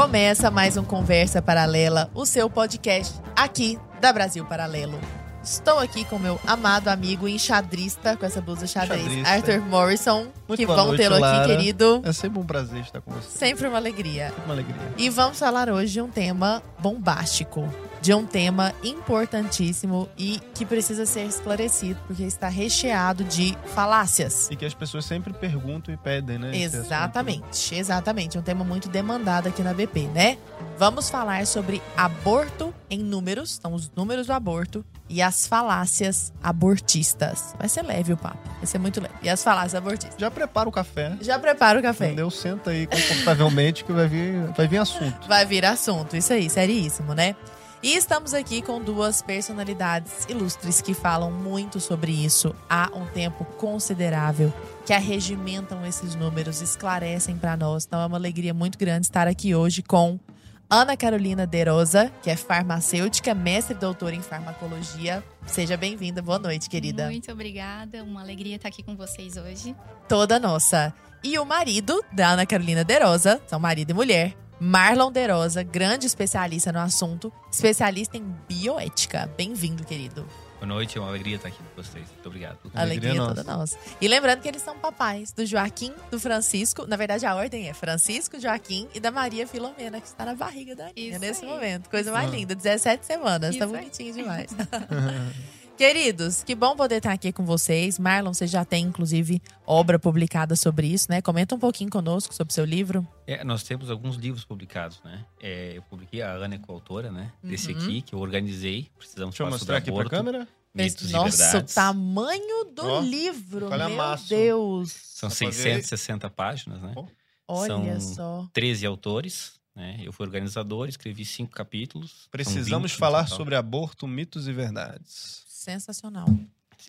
Começa mais um Conversa Paralela, o seu podcast aqui da Brasil Paralelo. Estou aqui com meu amado amigo enxadrista, com essa blusa xadrez, Xadrista. Arthur Morrison, Muito que boa vão noite, tê-lo aqui, Lara. querido. É sempre um prazer estar com você. Sempre uma alegria. Sempre uma alegria. E vamos falar hoje de um tema bombástico, de um tema importantíssimo e que precisa ser esclarecido, porque está recheado de falácias. E que as pessoas sempre perguntam e pedem, né? Exatamente, exatamente. Um tema muito demandado aqui na BP, né? Vamos falar sobre aborto em números, são os números do aborto, e as falácias abortistas. Vai ser leve o papo, vai ser muito leve. E as falácias abortistas. Já prepara o café. Já prepara o café. Entendeu? Senta aí confortavelmente que vai vir, vai vir assunto. Vai vir assunto, isso aí, seríssimo, né? E estamos aqui com duas personalidades ilustres que falam muito sobre isso há um tempo considerável, que arregimentam esses números, esclarecem para nós. Então é uma alegria muito grande estar aqui hoje com Ana Carolina Derosa, que é farmacêutica, mestre e doutora em farmacologia. Seja bem-vinda, boa noite, querida. Muito obrigada, uma alegria estar aqui com vocês hoje. Toda nossa. E o marido da Ana Carolina Derosa, são marido e mulher, Marlon Derosa, grande especialista no assunto, especialista em bioética. Bem-vindo, querido. Boa noite, é uma alegria estar aqui com vocês. Muito obrigado. Alegria, Alegria toda nossa. E lembrando que eles são papais do Joaquim, do Francisco. Na verdade, a ordem é Francisco, Joaquim e da Maria Filomena, que está na barriga da Aninha nesse aí. momento. Coisa mais linda, 17 semanas. tá aí. bonitinho demais. Queridos, que bom poder estar aqui com vocês. Marlon, você já tem, inclusive, obra publicada sobre isso, né? Comenta um pouquinho conosco sobre o seu livro. É, nós temos alguns livros publicados, né? É, eu publiquei, a Ana é coautora, né? Desse Uhum. aqui, que eu organizei. Precisamos Deixa eu mostrar aqui pra aborto, câmera. mitos e Nossa, o tamanho do Ó, livro, a meu massa. Deus. São Dá pra ver? 660 páginas, né? Ó. Olha São só. 13 autores, né? Eu fui organizador, escrevi cinco capítulos. Precisamos 20 no falar sobre aborto, mitos e verdades. Sensacional.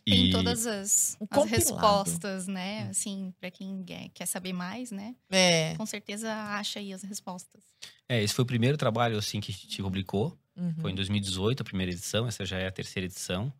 Tem E todas as, as respostas, né? Assim, para quem quer, quer saber mais, né? É. Com certeza acha aí as respostas. é, esse foi o primeiro trabalho assim que a gente publicou. Uhum. Foi em 2018 a primeira edição, essa já é a terceira edição.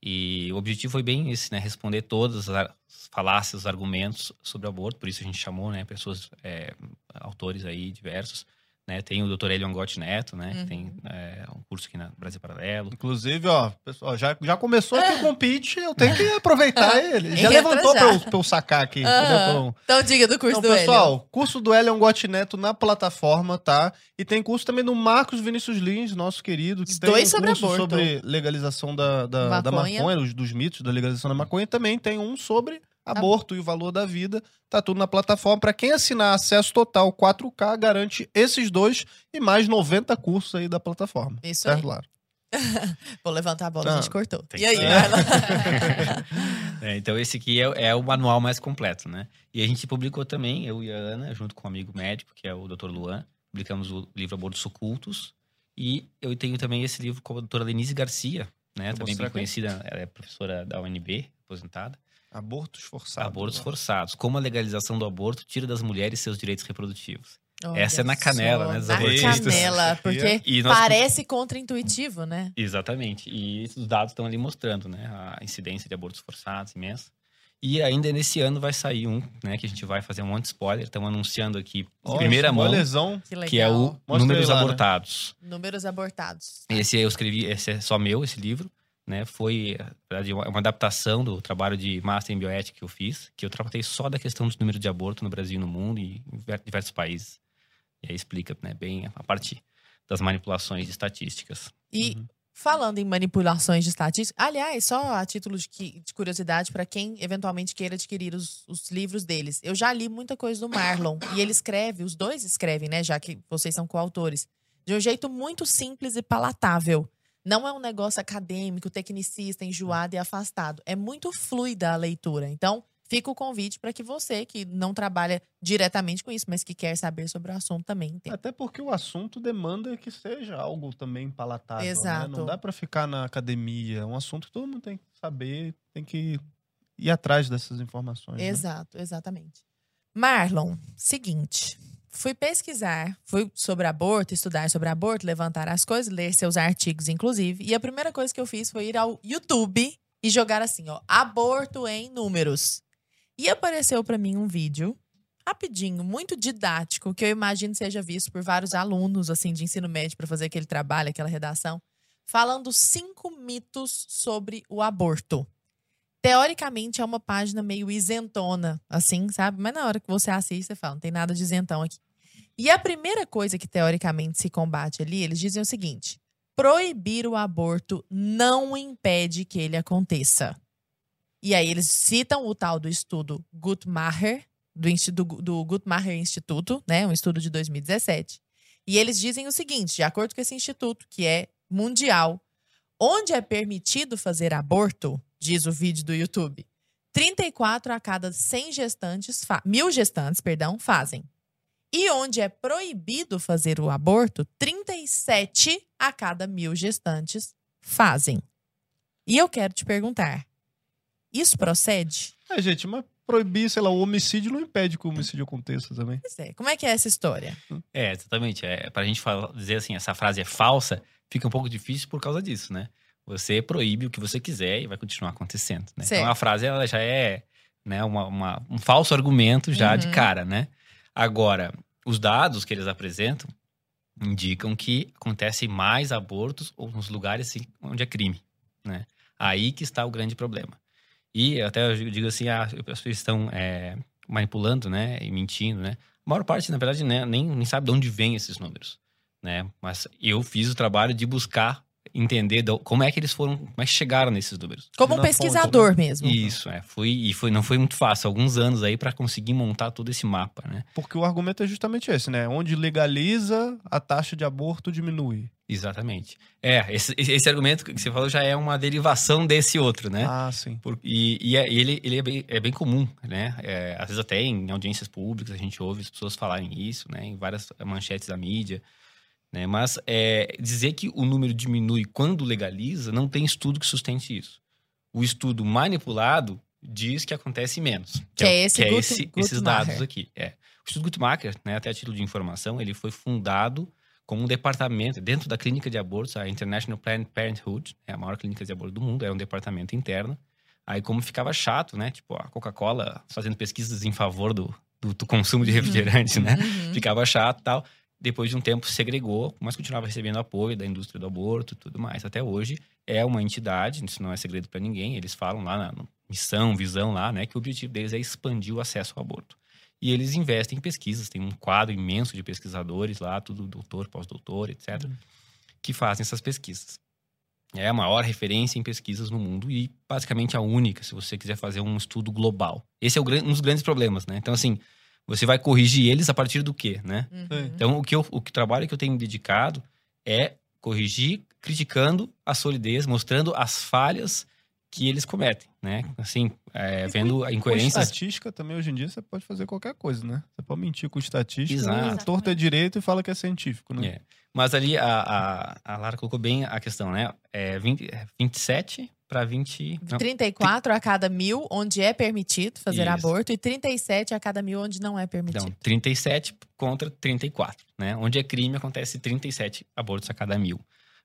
E o objetivo foi bem esse, né? Responder todas as falácias, os argumentos sobre o aborto. Por isso a gente chamou, né? Pessoas, é, autores aí diversos. Né? Tem o Dr. Elion Gott Neto, né? Uhum. Tem é, um curso aqui na Brasil Paralelo. Inclusive, ó, pessoal, já, já começou aqui o compete, eu tenho que aproveitar ele. Já Entra levantou pra eu, pra eu sacar aqui. Entendeu? Então diga do curso Então, do pessoal, curso do Elion Gotti Neto na plataforma, tá? E tem curso também do Marcos Vinícius Lins, nosso querido, que Os tem dois um sobre curso aborto. sobre legalização da, da, da Maconha. maconha, dos, dos mitos da legalização da maconha. E também tem um sobre aborto e o valor da vida. Tá tudo na plataforma. Pra quem assinar acesso total 4K, garante esses dois e mais 90 cursos aí da plataforma. Isso certo, aí. Lara? Vou levantar a bola, a Tá. gente cortou. E aí? É, então esse aqui é, é o manual mais completo, né? E a gente publicou também, eu e a Ana, junto com um amigo médico, que é o Dr. Luan, publicamos o livro Abortos Ocultos. E eu tenho também esse livro com a doutora Denise Garcia, né? Vou também bem aqui. conhecida, ela é professora da UNB, aposentada. Abortos forçados. Abortos ó. forçados. Como a legalização do aborto tira das mulheres seus direitos reprodutivos. Olha Essa é na canela, só, né, dos Na abortistas. canela, porque E nós- parece contra-intuitivo, né? Exatamente. E os dados estão ali mostrando, né? A incidência de abortos forçados imensa. E ainda nesse ano vai sair um, né? Que a gente vai fazer um monte de spoiler. Estamos anunciando aqui, Ó, primeira mão. Que legal. que é o Mostra Números Lara. Abortados. Números abortados. Esse eu escrevi, esse é só meu, esse livro. Né, foi na verdade, uma adaptação do trabalho de Master em Bioética que eu fiz, que eu tratei só da questão dos números de aborto no Brasil e no mundo e em diver- diversos países. E aí explica né, bem a parte das manipulações de estatísticas. E Uhum. falando em manipulações de estatística, aliás, só a título de, que- de curiosidade para quem eventualmente queira adquirir os, os livros deles. Eu já li muita coisa do Marlon e ele escreve, os dois escrevem, né, já que vocês são coautores, de um jeito muito simples e palatável. Não é um negócio acadêmico, tecnicista, enjoado e afastado. É muito fluida a leitura. Então, fica o convite para que você, que não trabalha diretamente com isso, mas que quer saber sobre o assunto também, entenda. Até porque o assunto demanda que seja algo também palatável. né? Exato. Não dá pra ficar na academia. É um assunto que todo mundo tem que saber, tem que ir atrás dessas informações. né? Exato, exatamente. Marlon, seguinte. Fui pesquisar, fui sobre aborto, estudar sobre aborto, levantar as coisas, ler seus artigos, inclusive. E a primeira coisa que eu fiz foi ir ao YouTube e jogar assim, ó, aborto em números. E apareceu pra mim um vídeo rapidinho, muito didático, que eu imagino seja visto por vários alunos assim de ensino médio para fazer aquele trabalho, aquela redação, falando cinco mitos sobre o aborto. Teoricamente é uma página meio isentona, assim, sabe? Mas na hora que você assiste, você fala, não tem nada de isentão aqui. E a primeira coisa que teoricamente se combate ali, eles dizem o seguinte: proibir o aborto não impede que ele aconteça. E aí eles citam o tal do estudo Guttmacher, do, do, do Guttmacher Instituto, né, um estudo de 2017. E eles dizem o seguinte, de acordo com esse instituto, que é mundial, onde é permitido fazer aborto, diz o vídeo do YouTube, 34 a cada 100 gestantes, mil gestantes, perdão, fazem. E onde é proibido fazer o aborto, 37 a cada mil gestantes fazem. E eu quero te perguntar: isso procede? É, gente, mas proibir, sei lá, o homicídio não impede que o homicídio aconteça também. Pois é. Como é que é essa história? É, exatamente. É, pra gente falar, dizer assim, essa frase é falsa, fica um pouco difícil por causa disso, né? Você proíbe o que você quiser e vai continuar acontecendo. Né? Então a frase ela já é né, uma, uma um falso argumento já uhum. de cara, né? Agora, os dados que eles apresentam indicam que acontece mais abortos nos lugares onde é crime, né? Aí que está o grande problema. E até eu digo assim, ah, as pessoas estão é, manipulando, né, e mentindo, né? A maior parte, na verdade, né, nem, nem sabe de onde vêm esses números, né? Mas eu fiz o trabalho de buscar entender como é que eles foram, como é que chegaram nesses números. Como um pesquisador fonte, mesmo. Isso, é. Fui, e foi, não foi muito fácil, alguns anos aí para conseguir montar todo esse mapa, né? Porque o argumento é justamente esse, né? Onde legaliza, a taxa de aborto diminui. Exatamente. É, esse, esse argumento que você falou já é uma derivação desse outro, né? Ah, sim. Por, e, e é, ele, ele é bem, é bem comum, né? É, às vezes até em audiências públicas a gente ouve as pessoas falarem isso, né? Em várias manchetes da mídia. Né? Mas é, dizer que o número diminui quando legaliza, não tem estudo que sustente isso. O estudo manipulado diz que acontece menos. Que, que é, esse, que é esse, esses dados aqui. É. O Estudo Guttmacher, né, até a título de informação, ele foi fundado como um departamento dentro da clínica de abortos, a International Planned Parenthood, é a maior clínica de aborto do mundo, é um departamento interno. Aí como ficava chato, né? Tipo, a Coca-Cola fazendo pesquisas em favor do, do, do consumo de uhum. refrigerante, né? Uhum. Ficava chato e tal depois de um tempo segregou, mas continuava recebendo apoio da indústria do aborto e tudo mais. Até hoje é uma entidade, isso não é segredo para ninguém, eles falam lá na missão, visão lá, né, que o objetivo deles é expandir o acesso ao aborto. E eles investem em pesquisas, tem um quadro imenso de pesquisadores lá, tudo doutor, pós-doutor, etc., uhum. que fazem essas pesquisas. É a maior referência em pesquisas no mundo e basicamente a única, se você quiser fazer um estudo global. Esse é um dos grandes problemas, né? Então, assim, você vai corrigir eles a partir do quê, né? Uhum. Então, o que eu, o que trabalho que eu tenho dedicado é corrigir, criticando a solidez, mostrando as falhas que eles cometem, né? Assim, é, vendo a incoerência. Com estatística também, hoje em dia, você pode fazer qualquer coisa, né? Você pode mentir com estatística, Exato. torta é direito e fala que é científico, né? É. Mas ali a, a, a, Lara colocou bem a questão, né? É 20, 27 para 20. Não, 34 a cada mil, onde é permitido fazer Isso. aborto, e 37 a cada mil, onde não é permitido. Então, 37 contra 34, né? Onde é crime, acontece 37 abortos a cada mil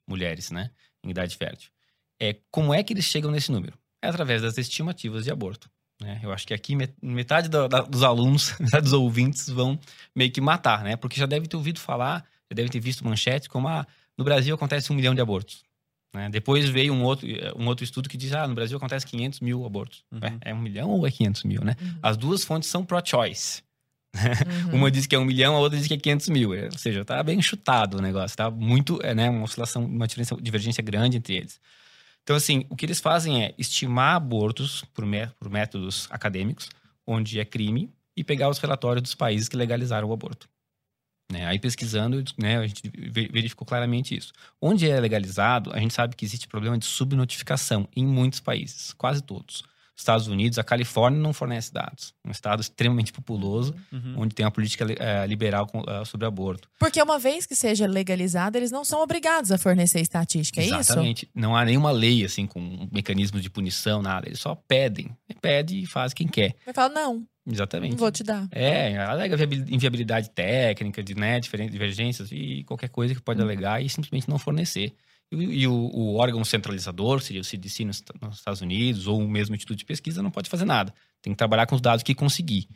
mulheres, né? Em idade fértil. É, como é que eles chegam nesse número? É através das estimativas de aborto. Né? Eu acho que aqui metade do, da, dos alunos, metade dos ouvintes vão meio que matar, né? Porque já deve ter ouvido falar, já deve ter visto manchete como ah, no Brasil acontece um milhão de abortos. Né? Depois veio um outro, um outro estudo que diz ah, no Brasil acontece 500 mil abortos. Uhum. É, é, um milhão ou é 500 mil, né? Uhum. As duas fontes são pro-choice. Uhum. Uma diz que é um milhão, a outra diz que é 500 mil. É, ou seja, tá bem chutado o negócio. Tá muito, é, né, uma oscilação, uma divergência grande entre eles. Então, assim, o que eles fazem é estimar abortos por, por métodos acadêmicos, onde é crime, e pegar os relatórios dos países que legalizaram o aborto. Né? Aí pesquisando, né, a gente verificou claramente isso. Onde é legalizado, a gente sabe que existe problema de subnotificação em muitos países, quase todos. Estados Unidos, a Califórnia não fornece dados. Um estado extremamente populoso, uhum. onde tem uma política é, liberal uh, sobre aborto. Porque uma vez que seja legalizado, eles não são obrigados a fornecer estatística, é Exatamente. isso? Exatamente. Não há nenhuma lei, assim, com um mecanismo de punição, nada. Eles só pedem. Pede e faz quem quer. Vai falar, não. Exatamente. Não vou te dar. É, alega inviabilidade técnica, de né, diferentes divergências e qualquer coisa que pode uhum. alegar e simplesmente não fornecer. E, o, o, órgão centralizador, seria o CDC nos, nos, Estados Unidos, ou o mesmo Instituto de Pesquisa, não pode fazer nada. Tem que trabalhar com os dados que conseguir.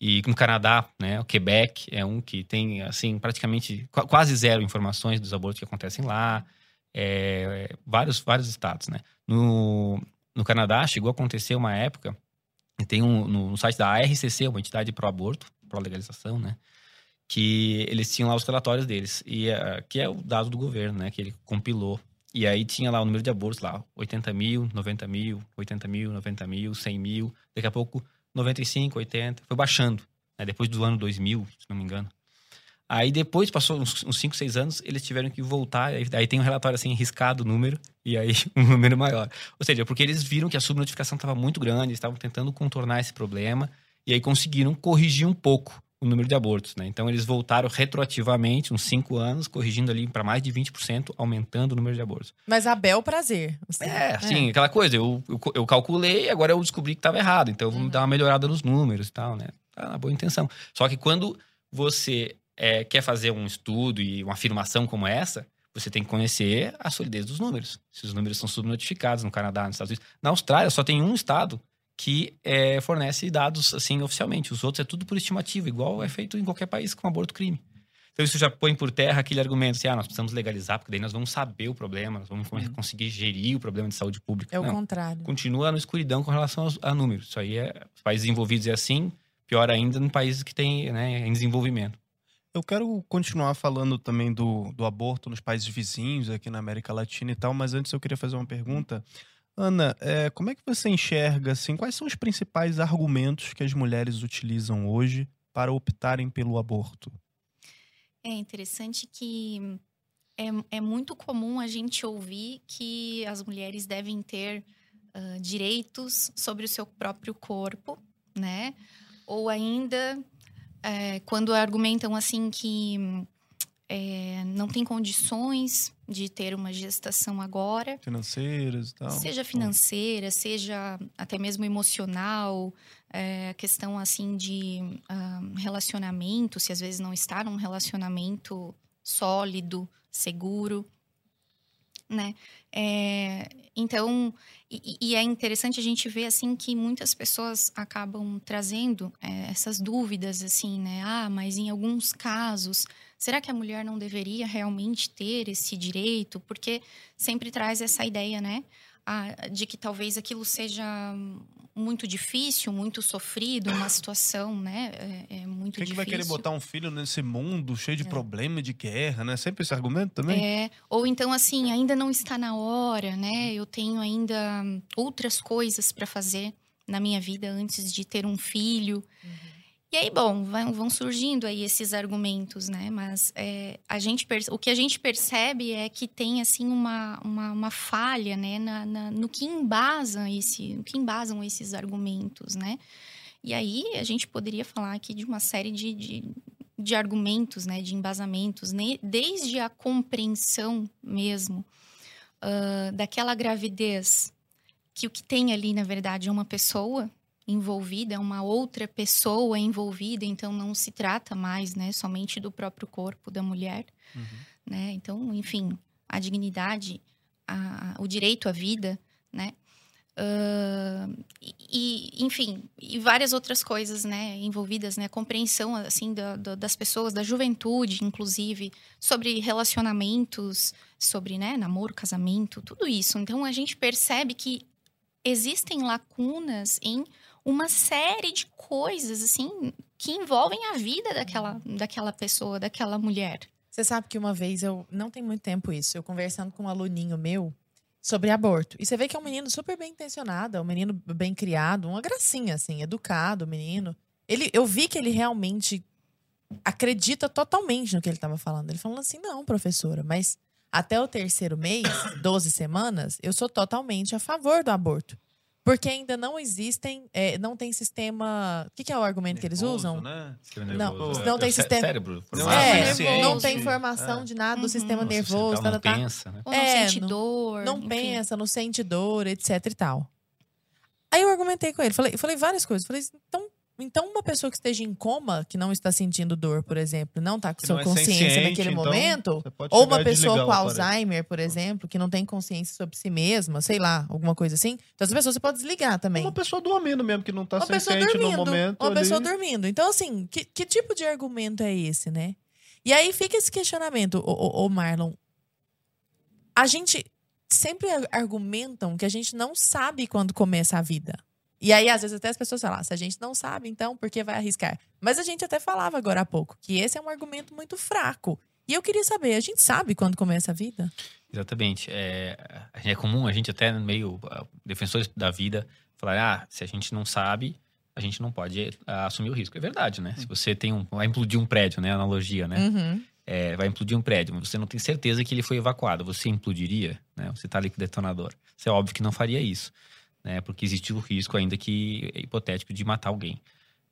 E no Canadá, né, o Quebec é um que tem, assim, praticamente qu- quase zero informações dos abortos que acontecem lá. É, vários, vários estados, né? No, no Canadá chegou a acontecer uma época, tem um, no, no site da ARCC, uma entidade pró-aborto, pró-legalização, né? Que eles tinham lá os relatórios deles, e eh, que é o dado do governo, né? Que ele compilou. E aí tinha lá o número de abortos lá, 80 mil, 90 mil, 80 mil, 90 mil, 100 mil. Daqui a pouco, 95, 80. Foi baixando, né? Depois do ano 2000, se não me engano. Aí depois, passou uns 5, 6 anos, eles tiveram que voltar. Aí, aí tem um relatório assim, riscado o número, e aí um número maior. Ou seja, porque eles viram que a subnotificação estava muito grande, eles estavam tentando contornar esse problema, e aí conseguiram corrigir um pouco o número de abortos, né? Então eles voltaram retroativamente, uns 5 anos, corrigindo ali para mais de 20%, aumentando o número de abortos. Mas a bel prazer. assim. É, assim, aquela coisa, eu, eu, eu calculei, agora eu descobri que estava errado, então vamos Uhum. dar uma melhorada nos números e tal, né? Tá na boa intenção. Só que quando você é, quer fazer um estudo e uma afirmação como essa, você tem que conhecer a solidez dos números. Se os números são subnotificados no Canadá, nos Estados Unidos. Na Austrália, só tem um estado que é, fornece dados assim oficialmente. Os outros é tudo por estimativa, igual é feito em qualquer país com aborto crime. Então isso já põe por terra aquele argumento assim, ah, nós precisamos legalizar, porque daí nós vamos saber o problema, nós vamos Uhum. conseguir gerir o problema de saúde pública. É o Não, contrário. continua na escuridão com relação aos, a números. Isso aí é, os países envolvidos é assim, pior ainda em países que têm né, em desenvolvimento. Eu quero continuar falando também do, do aborto nos países vizinhos, aqui na América Latina e tal, mas antes eu queria fazer uma pergunta. Ana, é, como é que você enxerga, assim, quais são os principais argumentos que as mulheres utilizam hoje para optarem pelo aborto? É interessante que é, é muito comum a gente ouvir que as mulheres devem ter ah, direitos sobre o seu próprio corpo, né? Ou ainda é, quando argumentam assim que é, não tem condições de ter uma gestação agora, Financeiras e tal? Seja financeira, seja até mesmo emocional, é, questão assim de ah, relacionamento, se às vezes não está num relacionamento sólido, seguro, né? É, então, e, e é interessante a gente ver assim que muitas pessoas acabam trazendo é, essas dúvidas assim, né? Ah, mas em alguns casos, será que a mulher não deveria realmente ter esse direito? Porque sempre traz essa ideia, né? Ah, de que talvez aquilo seja muito difícil, muito sofrido, uma situação, né? É, é muito Quem que difícil. vai querer botar um filho nesse mundo cheio de É. problema, de guerra, né? Sempre esse argumento também? É, ou então assim, ainda não está na hora, né? Eu tenho ainda outras coisas para fazer na minha vida antes de ter um filho. E aí, bom, vão, surgindo aí esses argumentos, né? Mas é, a gente o que a gente percebe é que tem assim uma, uma, uma falha, né? Na, na- no que embasam esse, no que embasam esses argumentos, né? E aí a gente poderia falar aqui de uma série de, de, de argumentos, né? De embasamentos, né? desde a compreensão mesmo ah, daquela gravidez que o que tem ali, na verdade, é uma pessoa envolvida, é uma outra pessoa envolvida, então não se trata mais, né, somente do próprio corpo da mulher, Uhum. né? Então, enfim, a dignidade, a- o direito à vida, né? E, e, enfim, e várias outras coisas, né, envolvidas, né, compreensão, assim, da- da- das pessoas, da juventude, inclusive, sobre relacionamentos, sobre, né, namoro, casamento, tudo isso. Então, a gente percebe que existem lacunas em uma série de coisas, assim, que envolvem a vida daquela, daquela pessoa, daquela mulher. Você sabe que uma vez eu. Não tem muito tempo isso. Eu conversando com um aluninho meu sobre aborto. E você vê que é um menino super bem intencionado, é um menino bem criado, uma gracinha, assim, educado, menino. Ele, eu vi que ele realmente acredita totalmente no que ele estava falando. Ele falou assim: não, professora, mas até o terceiro mês, 12 semanas, eu sou totalmente a favor do aborto. Porque ainda não existem, é, não tem sistema. O que, que é o argumento que eles Nervoso, usam? Né? Não, nervoso. não tem É sistema- Cérebro. Não É, né? consciente. não tem informação É. de nada do Uhum. sistema Nossa, nervoso, Não tá, tá, tá. pensa, né? Ou não É, sente dor. não enfim. pensa, não sente dor, etc e tal. Aí eu argumentei com ele, falei, falei várias coisas. Falei, então, Então, uma pessoa que esteja em coma, que não está sentindo dor, por exemplo, não está com sua é consciência naquele então, momento, ou uma pessoa com. Alzheimer, por exemplo, que não tem consciência sobre si mesma, sei lá, alguma coisa assim. Então, essa pessoa você pode desligar também. Uma pessoa dormindo mesmo, que não tá Uma pessoa senciente no dormindo. momento. Uma ali. pessoa dormindo. Então, assim, que, que tipo de argumento é esse, né? E aí fica esse questionamento, ô, ô, ô Marlon. A gente sempre ar- argumentam que a gente não sabe quando começa a vida. E aí, às vezes, até as pessoas falam, "Ah, se a gente não sabe, então por que vai arriscar? Mas a gente até falava agora há pouco que esse é um argumento muito fraco. E eu queria saber, a gente sabe quando começa a vida? Exatamente. É, é comum a gente até meio ah, defensores da vida falar, ah, se a gente não sabe, a gente não pode ah, assumir o risco. É verdade, né? Se você tem um, vai implodir um prédio, né? Analogia, né? Uhum. É, vai implodir um prédio, mas você não tem certeza que ele foi evacuado. Você implodiria, né? Você tá ali com o detonador. Você é óbvio que não faria isso, né? Porque existe o risco, ainda que é hipotético, de matar alguém.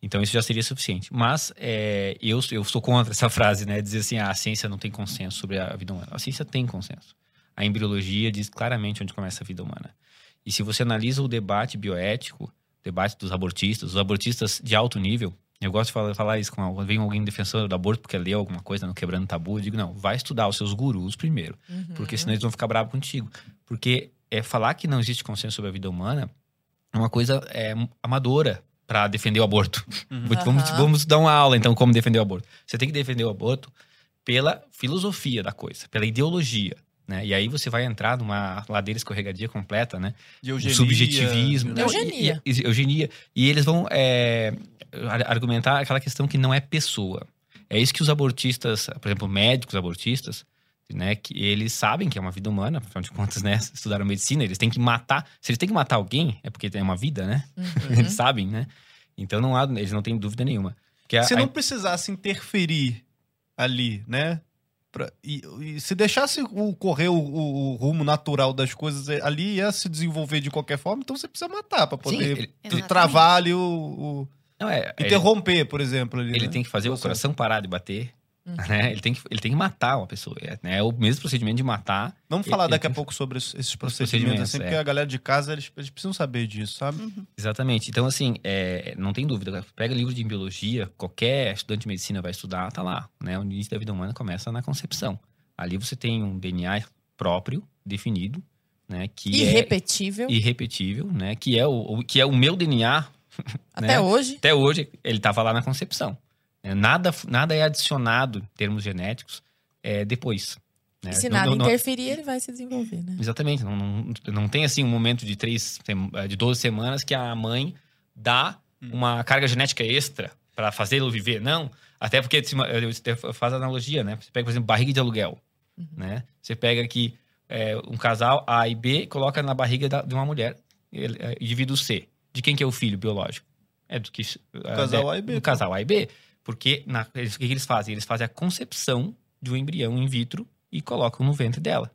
Então isso já seria suficiente. Mas é, eu, eu sou contra essa frase, né? Dizer assim, ah, a ciência não tem consenso sobre a vida humana. A ciência tem consenso. A embriologia diz claramente onde começa a vida humana. E se você analisa o debate bioético, o debate dos abortistas, os abortistas de alto nível, eu gosto de falar, falar isso quando vem alguém defensor do aborto porque leu alguma coisa no Quebrando Tabu, eu digo, não, vai estudar os seus gurus primeiro, Uhum. porque senão eles vão ficar bravos contigo. Porque é falar que não existe consenso sobre a vida humana é uma coisa é, amadora para defender o aborto. Uhum. Vamos, vamos dar uma aula, então, como defender o aborto. Você tem que defender o aborto pela filosofia da coisa, pela ideologia. Né? E aí você vai entrar numa ladeira escorregadia completa, né? De O eugenia, subjetivismo. né? Não, Eugenia. E, e- eugenia. E eles vão é, ar- argumentar aquela questão que não é pessoa. É isso que os abortistas, por exemplo, médicos abortistas, né, que eles sabem que é uma vida humana, afinal de contas, né, estudaram medicina, eles têm que matar. Se eles têm que matar alguém, é porque é uma vida, né? Uhum. Eles sabem, né? Então não há, eles não têm dúvida nenhuma. A- Se a- não precisasse interferir ali, né? Pra- e, e se deixasse o, correr o, o- o rumo natural das coisas, eh, ali ia se desenvolver de qualquer forma, então você precisa matar pra Sim, poder ele- Exatamente. travar ali o. o- não, é, ele, interromper, por exemplo. Ali, ele né? tem que fazer o coração parar de bater. Uhum. Né? Ele, tem que, ele tem que matar uma pessoa. É, né? é o mesmo procedimento de matar. Vamos falar ele daqui a tem- pouco sobre es- esses procedimentos, procedimentos, assim, é. porque a galera de casa, eles, eles precisam saber disso, sabe? Uhum. Exatamente. Então, assim, é, não tem dúvida. Pega livro de biologia, qualquer estudante de medicina vai estudar, tá lá. Né? O início da vida humana começa na concepção. Ali você tem um DNA próprio, definido, né? Que é Irrepetível. irrepetível, né? Que é o, o- que é o meu DNA. Até né? hoje. Até hoje, ele estava lá na concepção. Né? Nada, nada é adicionado em termos genéticos é, depois. né? E se Não- nada não- não- interferir, ele vai se desenvolver, né? Exatamente. Não, não, não tem assim um momento de três, sem- de 12 semanas que a mãe dá uma carga genética extra para fazê-lo viver. Não. Até porque faço analogia, né? Você pega, por exemplo, barriga de aluguel. Uhum. Né? Você pega aqui é, um casal A e B, coloca na barriga da- de uma mulher, ele, é, indivíduo C. De quem que é o filho biológico? É do que. Do casal A e B, Do pô. casal A e B. Porque na, eles, o que, que eles fazem? Eles fazem a concepção de um embrião in vitro e colocam no ventre dela.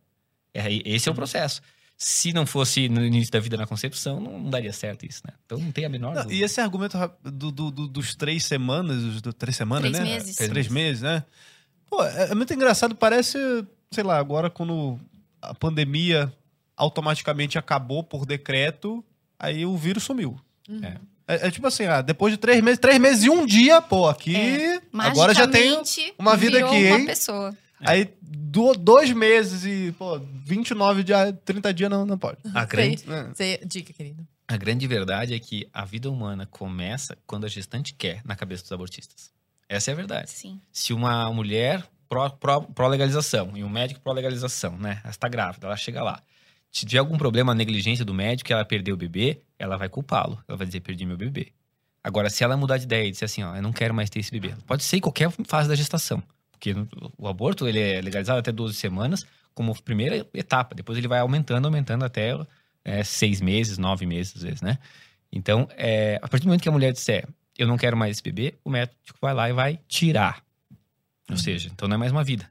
É, esse é o processo. Se não fosse no início da vida na concepção, não, não daria certo isso, né? Então não tem a menor Não, dúvida. e esse argumento do, do- do- dos três semanas, do, três semanas, Três né? meses. Três, meses, né? Pô, é, é muito engraçado, parece, sei lá, agora quando a pandemia automaticamente acabou por decreto, aí o vírus sumiu. Uhum. É. É, é tipo assim, ah, depois de três meses, três meses e um dia, pô, aqui. É, agora já tem. Uma vida aqui, uma hein? pessoa. Aí, do- dois meses e, pô, 29 dias, 30 dias não, não pode. A grande, É. Dica, querido. a grande verdade é que a vida humana começa quando a gestante quer, na cabeça dos abortistas. Essa é a verdade. Sim. Se uma mulher pró- pró- pró-legalização e um médico pró-legalização, né? Ela está grávida, ela chega lá. Se tiver algum problema, negligência do médico, e ela perdeu o bebê, ela vai culpá-lo. Ela vai dizer, perdi meu bebê. Agora, se ela mudar de ideia e disser assim, ó, eu não quero mais ter esse bebê. Pode ser em qualquer fase da gestação. Porque o aborto, ele é legalizado até 12 semanas como primeira etapa. Depois ele vai aumentando, aumentando até é, seis meses, nove meses, às vezes, né? Então, é, a partir do momento que a mulher disser, eu não quero mais esse bebê, o médico vai lá e vai tirar. Ou Uhum. seja, então não é mais uma vida.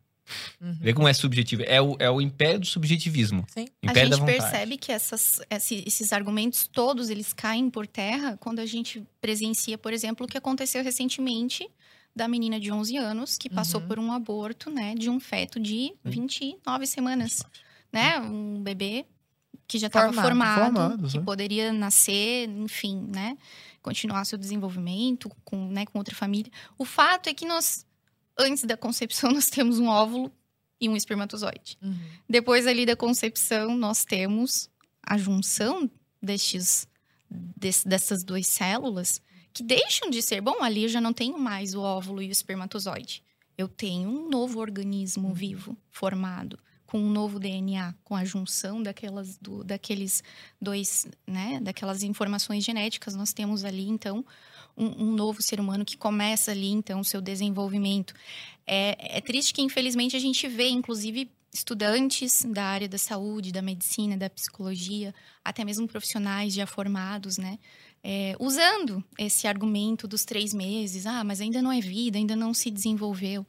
Uhum. Vê como é subjetivo. É o, é o império do subjetivismo. Sim. A Império da gente percebe que essas, esse- esses argumentos todos eles caem por terra quando a gente presencia, por exemplo, o que aconteceu recentemente da menina de 11 anos que passou Uhum. por um aborto, né, de um feto de 29 semanas, né, um bebê que já estava Formado, formado, formado, que né? poderia nascer, enfim, né? Continuar seu desenvolvimento com, né, com outra família. O fato é que nós, antes da concepção, nós temos um óvulo e um espermatozoide. Uhum. Depois ali da concepção, nós temos a junção destes, des- dessas duas células que deixam de ser. Bom, ali eu já não tenho mais o óvulo e o espermatozoide. Eu tenho um novo organismo vivo formado com um novo DNA, com a junção daquelas, do- daqueles dois, né, daquelas informações genéticas. Nós temos ali então um, um novo ser humano que começa ali então o seu desenvolvimento. É, é triste que, infelizmente, a gente vê, inclusive, estudantes da área da saúde, da medicina, da psicologia, até mesmo profissionais já formados, né? é, usando esse argumento dos três meses. Ah, mas ainda não é vida, ainda não se desenvolveu.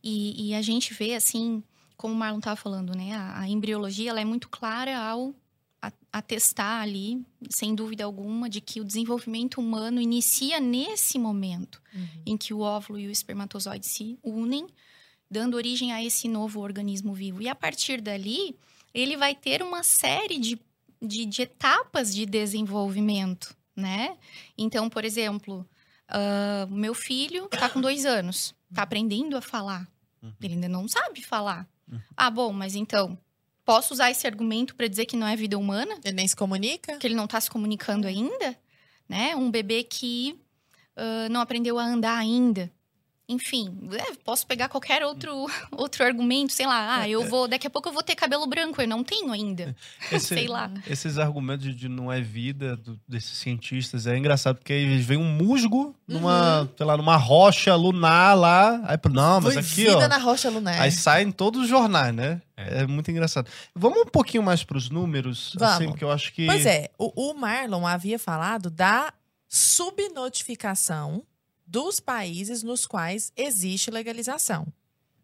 E, e a gente vê, assim, como o Marlon estava falando, né? A, a embriologia, ela é muito clara ao atestar ali, sem dúvida alguma, de que o desenvolvimento humano inicia nesse momento Uhum. em que o óvulo e o espermatozoide se unem, dando origem a esse novo organismo vivo. E a partir dali, ele vai ter uma série de, de, de etapas de desenvolvimento, né? Então, por exemplo, ah, meu filho está com dois anos, está aprendendo a falar. Ele ainda não sabe falar. Ah, bom, mas então, posso usar esse argumento para dizer que não é vida humana? Ele nem se comunica? que ele não está se comunicando ainda, né? Um bebê que ah, não aprendeu a andar ainda. Enfim, é, posso pegar qualquer outro, outro argumento, sei lá, ah, eu vou, daqui a pouco eu vou ter cabelo branco, eu não tenho ainda, Esse- sei lá. Esses argumentos de- não é vida do- desses cientistas é engraçado, porque eles veem um musgo numa, sei lá, numa rocha lunar lá. Aí, não, mas Foi aqui, vida ó. na rocha lunar. Aí saem todos os jornais, né? É. É, muito engraçado. Vamos um pouquinho mais pros números, assim, Vamos. porque eu acho que. Pois é, o, o Marlon havia falado da subnotificação dos países nos quais existe legalização.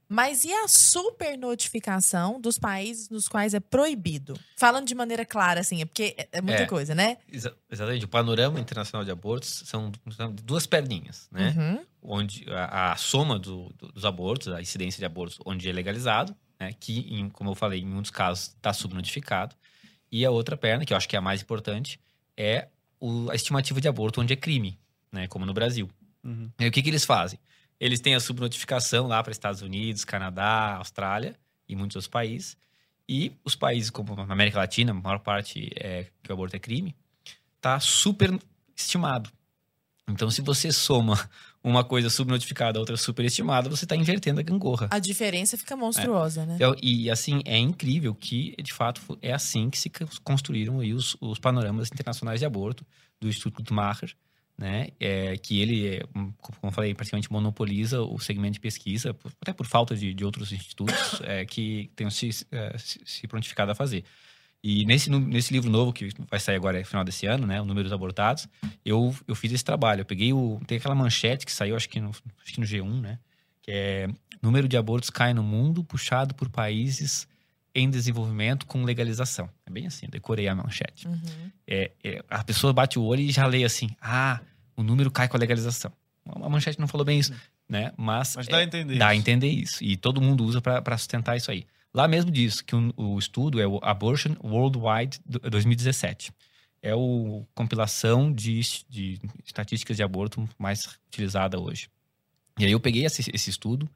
Mas e a supernotificação dos países nos quais é proibido? Falando de maneira clara, assim, é porque é, é muita É. coisa, né? Exa- exatamente. O panorama internacional de abortos são, são duas perninhas, né? Uhum. Onde a, a soma do- do- dos abortos, a incidência de abortos onde é legalizado, né? Que, em- como eu falei, em muitos casos está subnotificado. E a outra perna, que eu acho que é a mais importante, é o- a estimativa de aborto onde é crime, né? Como no Brasil. Uhum. E aí, o que, que eles fazem? Eles têm a subnotificação lá para Estados Unidos, Canadá, Austrália e muitos outros países. E os países como na América Latina, a maior parte é que o aborto é crime, tá super estimado. Então, se você soma uma coisa subnotificada, a outra superestimada, você está invertendo a gangorra. A diferença fica monstruosa, né? Então, e assim, é incrível que, de fato, é assim que se construíram aí os, os panoramas internacionais de aborto do Instituto Guttmacher, né? É, que ele, é, um, como eu falei, praticamente monopoliza o segmento de pesquisa, por- até por falta de, de outros institutos é, que tenham se, é, se, se prontificado a fazer. E nesse, nesse livro novo, que vai sair agora no final desse ano, né? O Números Abortados, eu, eu fiz esse trabalho. Eu peguei o. Tem aquela manchete que saiu, acho que no, acho que no G1, né? Que é número de abortos cai no mundo, puxado por países em desenvolvimento com legalização. É bem assim, decorei a manchete. Uhum. É, é, a pessoa bate o olho e já lê assim: ah, o número cai com a legalização. A manchete não falou bem isso, né? Mas, Mas é, dá a entender. dá a isso. entender isso. E todo mundo usa para sustentar isso aí. Lá mesmo diz que o, o estudo é o Abortion Worldwide do- 2017. É o compilação de, de estatísticas de aborto mais utilizada hoje. E aí eu peguei esse, esse estudo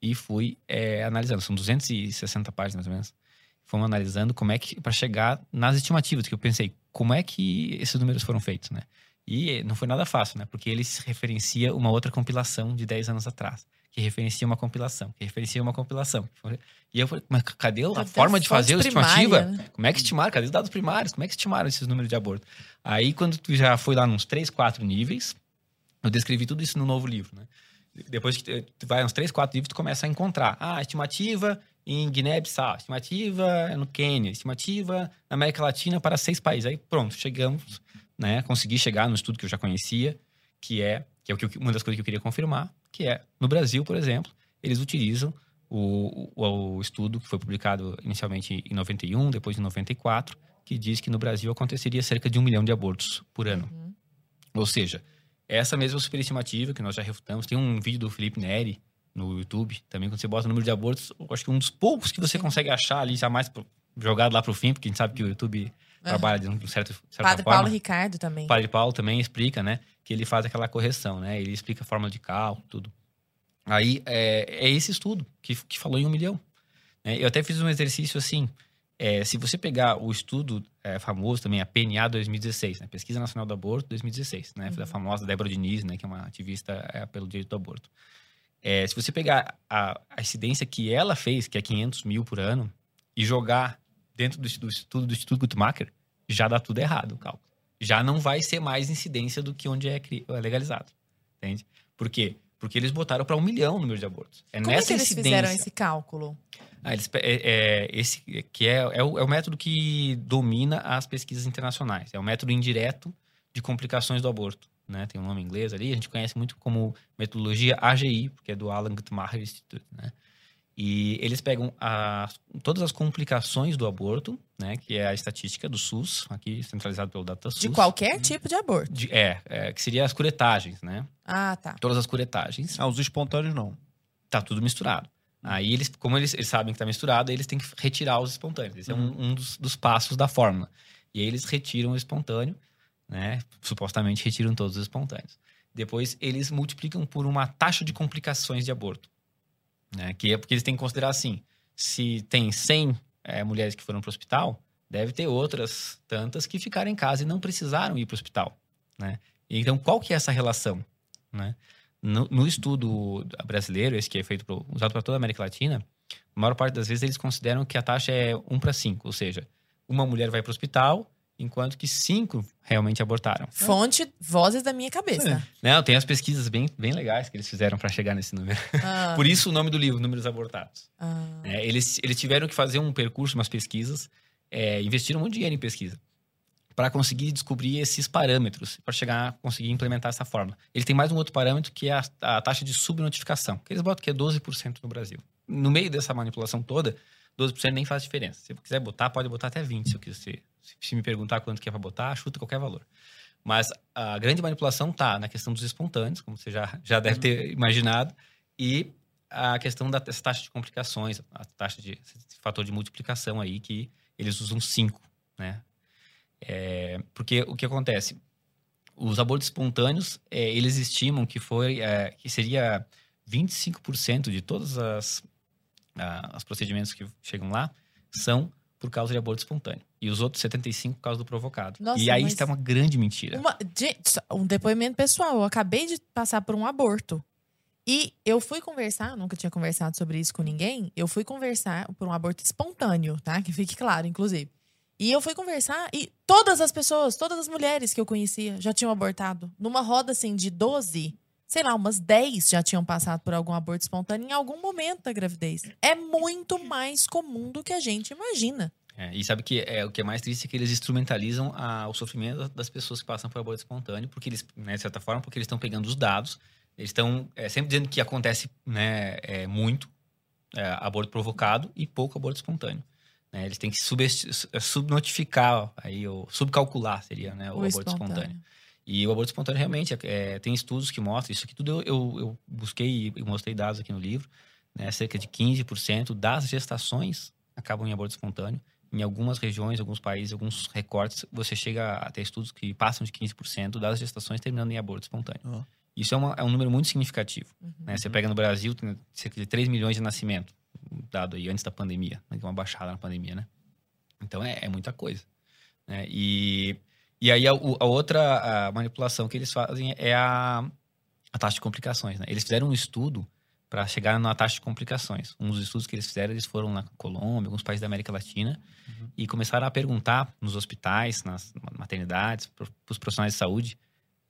e fui é, analisando. São 260 páginas, mais ou menos. Fomos analisando como é que, para chegar nas estimativas, que eu pensei, como é que esses números foram feitos, né? E não foi nada fácil, né? Porque ele se referencia uma outra compilação de 10 anos atrás, que referencia uma compilação, que referencia uma compilação. E eu falei, mas cadê a forma de fazer a estimativa? primária, né? Como é que estimaram? Cadê os dados primários? Como é que estimaram esses números de aborto? Aí, quando tu já foi lá nos 3, 4 níveis, eu descrevi tudo isso no novo livro, né? Depois que tu vai uns 3, 4 livros, tu começa a encontrar. Ah, estimativa em Guiné-Bissau, estimativa no Quênia, estimativa na América Latina para seis países. Aí pronto, chegamos, né? Consegui chegar no estudo que eu já conhecia, que é, que é o uma das coisas que eu queria confirmar, que é, no Brasil, por exemplo, eles utilizam o, o, o estudo que foi publicado inicialmente em 91, depois em 94, que diz que no Brasil aconteceria cerca de um milhão de abortos por ano. Uhum. Ou seja, essa mesma superestimativa que nós já refutamos, tem um vídeo do Felipe Neri no YouTube, também quando você bota o número de abortos, eu acho que um dos poucos que você consegue achar ali já mais jogado lá pro fim, porque a gente sabe que o YouTube trabalha de um certo certa Padre forma. Paulo Ricardo também. Padre Paulo também explica, né? Que ele faz aquela correção, né? Ele explica a fórmula de cálculo, tudo. Aí é, é esse estudo que, que falou em um milhão. né? Eu até fiz um exercício assim. é, se você pegar o estudo é, famoso também, a PNA 2016, né? Pesquisa Nacional do Aborto 2016, né? Da famosa Débora Diniz, né? Que é uma ativista é, pelo direito do aborto. É, se você pegar a, a incidência que ela fez, que é 500 mil por ano, e jogar dentro do, do estudo do Instituto Guttmacher, já dá tudo errado o cálculo. Já não vai ser mais incidência do que onde é é legalizado. Entende? Por quê? Porque eles botaram para um milhão o número de abortos. É Como é nessa que eles incidência. fizeram esse cálculo? Ah, eles é, é, esse que é, é, o, é o método que domina as pesquisas internacionais. É o método indireto de complicações do aborto. Né? Tem um nome em inglês ali, a gente conhece muito como metodologia AGI, porque é do Alan Guttmacher Institute. Né? E eles pegam as- todas as complicações do aborto, né? que é a estatística do SUS, aqui centralizado pelo DataSUS. De qualquer tipo de aborto. De- é, é, que seria as curetagens, né? Ah, tá. Todas as curetagens Ah, os espontâneos não. tá tudo misturado. Aí eles, como eles, eles sabem que tá misturado, eles têm que retirar os espontâneos. Esse é um, um dos, dos passos da fórmula. E aí eles retiram o espontâneo, né? Supostamente retiram todos os espontâneos. Depois eles multiplicam por uma taxa de complicações de aborto. Né? Que é porque eles têm que considerar assim: se tem 100 eh, mulheres que foram para o hospital, deve ter outras tantas que ficaram em casa e não precisaram ir para o hospital. Né? Então, qual que é essa relação? Né? No, no estudo brasileiro, esse que é feito pro, usado para toda a América Latina, a maior parte das vezes eles consideram que a taxa é 1 para 5, ou seja, uma mulher vai para o hospital, enquanto que cinco realmente abortaram. Fonte, vozes da minha cabeça. Não, tem as pesquisas bem, bem legais que eles fizeram para chegar nesse número. Ah, Por isso o nome do livro, Números Abortados. ah. É, eles, eles tiveram que fazer um percurso, umas pesquisas, é, investiram muito dinheiro em pesquisa para conseguir descobrir esses parâmetros, para chegar a conseguir implementar essa fórmula. Ele tem mais um outro parâmetro que é a, a taxa de subnotificação, que eles botam que é 12% no Brasil. No meio dessa manipulação toda, 12% nem faz diferença. Se quiser botar, pode botar até 20%. Se, eu quiser, se, me perguntar quanto que é para botar, chuta qualquer valor. Mas a grande manipulação está na questão dos espontâneos, como você já, já deve ter imaginado, e a questão da taxa de complicações, a taxa de fator de multiplicação aí, que eles usam 5, né? É, porque o que acontece? Os abortos espontâneos, é, eles estimam que foi é, que seria 25% de todos as, a- os procedimentos que chegam lá são por causa de aborto espontâneo. E os outros 75% por causa do provocado. Nossa, e aí está uma grande mentira. Uma- gente, um depoimento pessoal. Eu acabei de passar por um aborto. E eu fui conversar, nunca tinha conversado sobre isso com ninguém. Eu fui conversar por um aborto espontâneo, tá? Que fique claro, inclusive. E eu fui conversar e todas as pessoas, todas as mulheres que eu conhecia já tinham abortado. Numa roda assim de 12, sei lá, umas 10 já tinham passado por algum aborto espontâneo em algum momento da gravidez. É muito mais comum do que a gente imagina. É, e sabe que é, o que é mais triste é que eles instrumentalizam a- o sofrimento das pessoas que passam por aborto espontâneo, porque eles, né, de certa forma, porque eles estão pegando os dados, eles estão é, sempre dizendo que acontece né, é, muito é, aborto provocado e pouco aborto espontâneo. né? eles têm que é, subnotificar, aí, ou subcalcular seria né, o, aborto espontâneo. E o aborto espontâneo realmente é, tem estudos que mostram isso aqui tudo. Eu, eu, eu busquei e mostrei dados aqui no livro. Né, cerca de 15% das gestações acabam em aborto espontâneo. Em algumas regiões, alguns países, alguns recortes, você chega a ter estudos que passam de 15% das gestações terminando em aborto espontâneo. Isso é, uma- é um número muito significativo. Uhum. né? Você pega no Brasil, tem cerca de 3 milhões de nascimento, dado aí antes da pandemia, né? que é uma baixada na pandemia, né? Então é, é muita coisa. Né? E, e aí a, a outra a manipulação que eles fazem é a, a taxa de complicações. Né? Eles fizeram um estudo para chegar na taxa de complicações. Um dos estudos que eles fizeram, eles foram na Colômbia, alguns países da América Latina, e começaram a perguntar nos hospitais, nas maternidades, para os profissionais de saúde,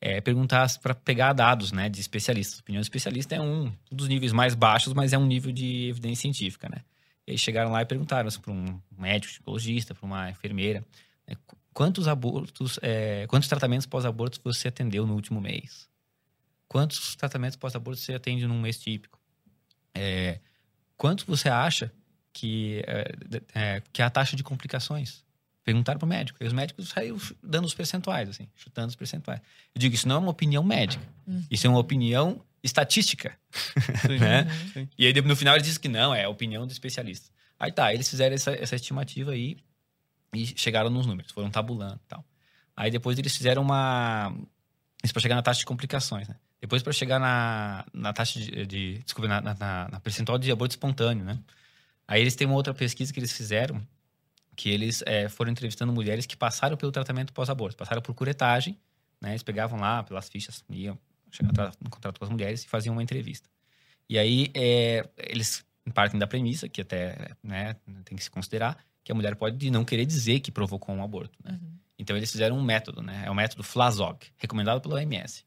é, perguntar para pegar dados né, de especialistas. A opinião de especialista é um dos níveis mais baixos, mas é um nível de evidência científica. Né? E aí chegaram lá e perguntaram para um médico, psicologista, para uma enfermeira, né, qu- quantos abortos, é, quantos tratamentos pós-aborto você atendeu no último mês? Quantos tratamentos pós-aborto você atende num mês típico? É, quanto você acha que é, é, que é a taxa de complicações? Perguntaram para o médico. E os médicos saíram dando os percentuais, assim, chutando os percentuais. Eu digo, isso não é uma opinião médica. Uhum. Isso é uma opinião estatística. Sim. Né? Sim. E aí, no final, ele disse que não, é a opinião do especialista. Aí tá, eles fizeram essa, essa estimativa aí e chegaram nos números, foram tabulando e tal. Aí depois eles fizeram uma. Isso para chegar na taxa de complicações, né? Depois para chegar na, na taxa de. de desculpa, na, na, na, percentual de aborto espontâneo, né? Aí eles têm uma outra pesquisa que eles fizeram, que eles é, foram entrevistando mulheres que passaram pelo tratamento pós-aborto, passaram por curetagem, né? Eles pegavam lá pelas fichas, iam no contrato com as mulheres e faziam uma entrevista. E aí é, eles partem da premissa, que até né, tem que se considerar, que a mulher pode não querer dizer que provocou um aborto. Né? Uhum. Então eles fizeram um método, né? É o método Flazog, recomendado pela OMS.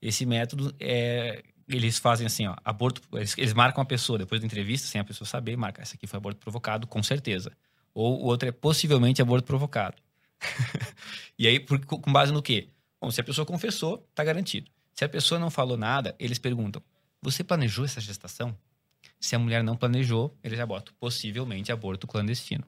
Esse método é eles fazem assim, ó, aborto, eles, eles, marcam a pessoa depois da entrevista, sem a pessoa saber, marca, essa aqui foi aborto provocado, com certeza. Ou o outro é possivelmente aborto provocado. e aí, por, com base no quê? Bom, se a pessoa confessou, tá garantido. Se a pessoa não falou nada, eles perguntam: "Você planejou essa gestação?" Se a mulher não planejou, eles já botam possivelmente aborto clandestino.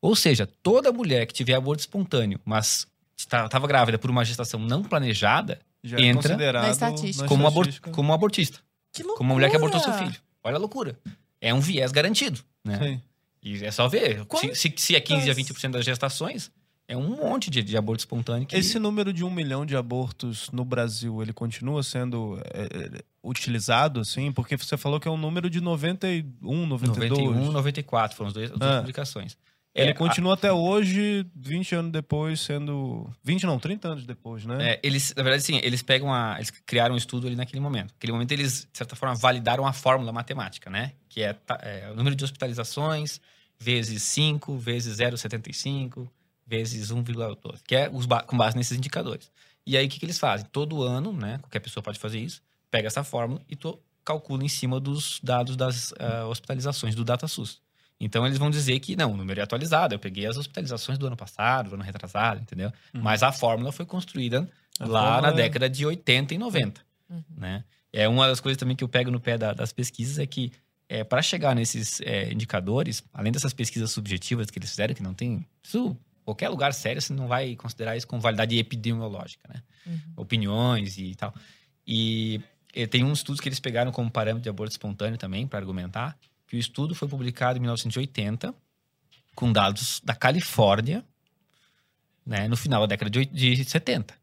Ou seja, toda mulher que tiver aborto espontâneo, mas estava grávida por uma gestação não planejada, Já entra é na estatística. como, abor como abortista. Que loucura. Como uma mulher que abortou seu filho. Olha a loucura. É um viés garantido, né? Sim. E é só ver. Se, se, se é 15 a 20% das gestações, é um monte de, de aborto espontâneo. Que... Esse número de um milhão de abortos no Brasil, ele continua sendo é, é utilizado, assim? Porque você falou que é um número de 91, 92. 91, 94 foram as duas, duas ah. publicações. Ele é, continua a... até hoje, 20 anos depois, sendo. 20 não, 30 anos depois, né? É, eles, na verdade, sim, eles pegam a. Eles criaram um estudo ali naquele momento. Naquele momento, eles, de certa forma, validaram a fórmula matemática, né? Que é, é o número de hospitalizações vezes 5, vezes 0,75, vezes 1,12, que é os, com base nesses indicadores. E aí, o que, que eles fazem? Todo ano, né? Qualquer pessoa pode fazer isso, pega essa fórmula e calcula em cima dos dados das uh, hospitalizações do DataSUS. Então eles vão dizer que não, o número é atualizado. Eu peguei as hospitalizações do ano passado, do ano retrasado, entendeu? Uhum. Mas a fórmula foi construída a lá fórmula... na é década de 80 e 90, uhum. né? É uma das coisas também que eu pego no pé da, das pesquisas é que é, para chegar nesses é, indicadores, além dessas pesquisas subjetivas que eles fizeram, que não tem isso, qualquer lugar sério você não vai considerar isso com validade epidemiológica, né? Uhum. Opiniões e tal. E, e tem uns estudos que eles pegaram como parâmetro de aborto espontâneo também para argumentar que o estudo foi publicado em 1980, com dados da Califórnia, né, no final da década de, de 70.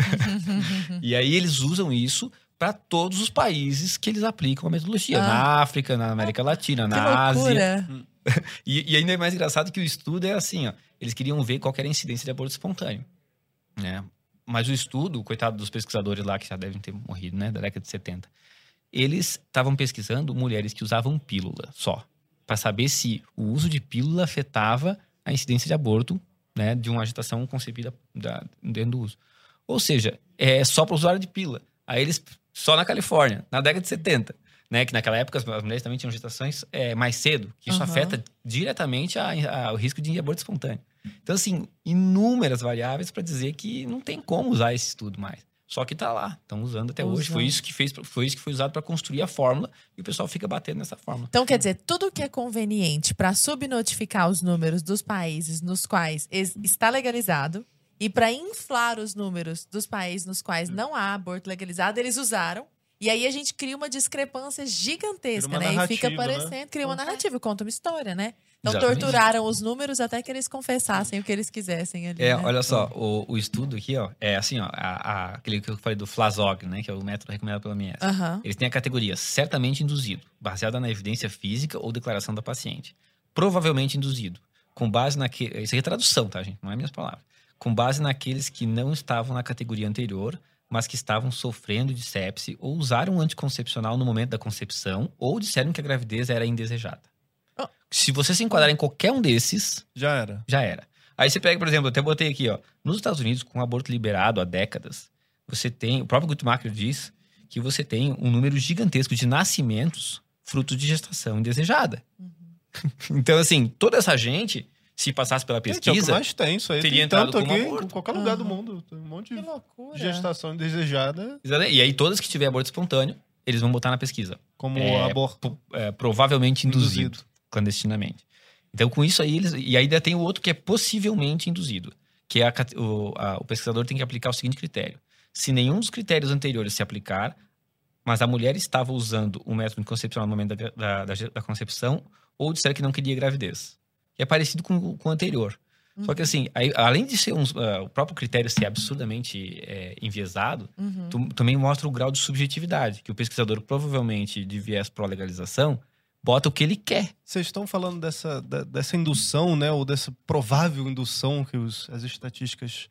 e aí eles usam isso para todos os países que eles aplicam a metodologia. Ah. Na África, na América Latina, na Ásia. e, e, ainda é mais engraçado que o estudo é assim, ó. Eles queriam ver qual era a incidência de aborto espontâneo. Né? Mas o estudo, coitado dos pesquisadores lá que já devem ter morrido, né? Da década de 70 eles estavam pesquisando mulheres que usavam pílula só, para saber se o uso de pílula afetava a incidência de aborto, né, de uma agitação concebida da, dentro do uso. Ou seja, é só para usuário de pílula. Aí eles, só na Califórnia, na década de 70, né, que naquela época as mulheres também tinham gestações é, mais cedo, que isso uhum. afeta diretamente ao risco de aborto espontâneo. Então, assim, inúmeras variáveis para dizer que não tem como usar esse estudo mais. Só que tá lá, estão usando até usando. hoje. Foi isso que fez, foi isso que foi usado para construir a fórmula e o pessoal fica batendo nessa fórmula. Então, quer dizer, tudo que é conveniente para subnotificar os números dos países nos quais está legalizado e para inflar os números dos países nos quais não há aborto legalizado, eles usaram. E aí a gente cria uma discrepância gigantesca, né? E fica né? parecendo, né? cria uma narrativa, conta uma história, né? Então Exatamente. torturaram os números até que eles confessassem o que eles quisessem ali. É, né? olha só, o, o, estudo aqui, ó, é assim, ó, a, a, aquele que eu falei do Flazog, né, que é o método recomendado pela OMS. Uhum. Eles têm a categoria certamente induzido, baseada na evidência física ou declaração da paciente. Provavelmente induzido, com base naquele. Isso aqui é tradução, tá, gente? Não é minhas palavras. Com base naqueles que não estavam na categoria anterior, mas que estavam sofrendo de sepse ou usaram um anticoncepcional no momento da concepção ou disseram que a gravidez era indesejada. Se você se enquadrar em qualquer um desses. Já era. Já era. Aí você pega, por exemplo, eu até botei aqui, ó. Nos Estados Unidos, com o aborto liberado há décadas, você tem. O próprio Guttmacher diz que você tem um número gigantesco de nascimentos fruto de gestação indesejada. Uhum. então, assim, toda essa gente, se passasse pela pesquisa. Gente, é o que mais tem, isso aí. Teria tem entrado tanto aqui aborto. em qualquer lugar uhum. do mundo. Tem um monte de gestação indesejada. E aí, todas que tiver aborto espontâneo, eles vão botar na pesquisa. Como é, aborto. É, provavelmente induzido. induzido clandestinamente. Então, com isso aí, eles. E ainda tem o outro que é possivelmente induzido, que é a, o, a, o pesquisador tem que aplicar o seguinte critério: se nenhum dos critérios anteriores se aplicar, mas a mulher estava usando o método anticoncepcional no momento da, da, da, da concepção, ou disseram que não queria gravidez. É parecido com, com o anterior. Só que assim, aí, além de ser um, uh, o próprio critério ser absurdamente é, enviesado, Uhum. tu- também mostra o grau de subjetividade, que o pesquisador provavelmente de viés pró-legalização bota o que ele quer. Vocês estão falando dessa, da- dessa indução, né? Ou dessa provável indução que os- as estatísticas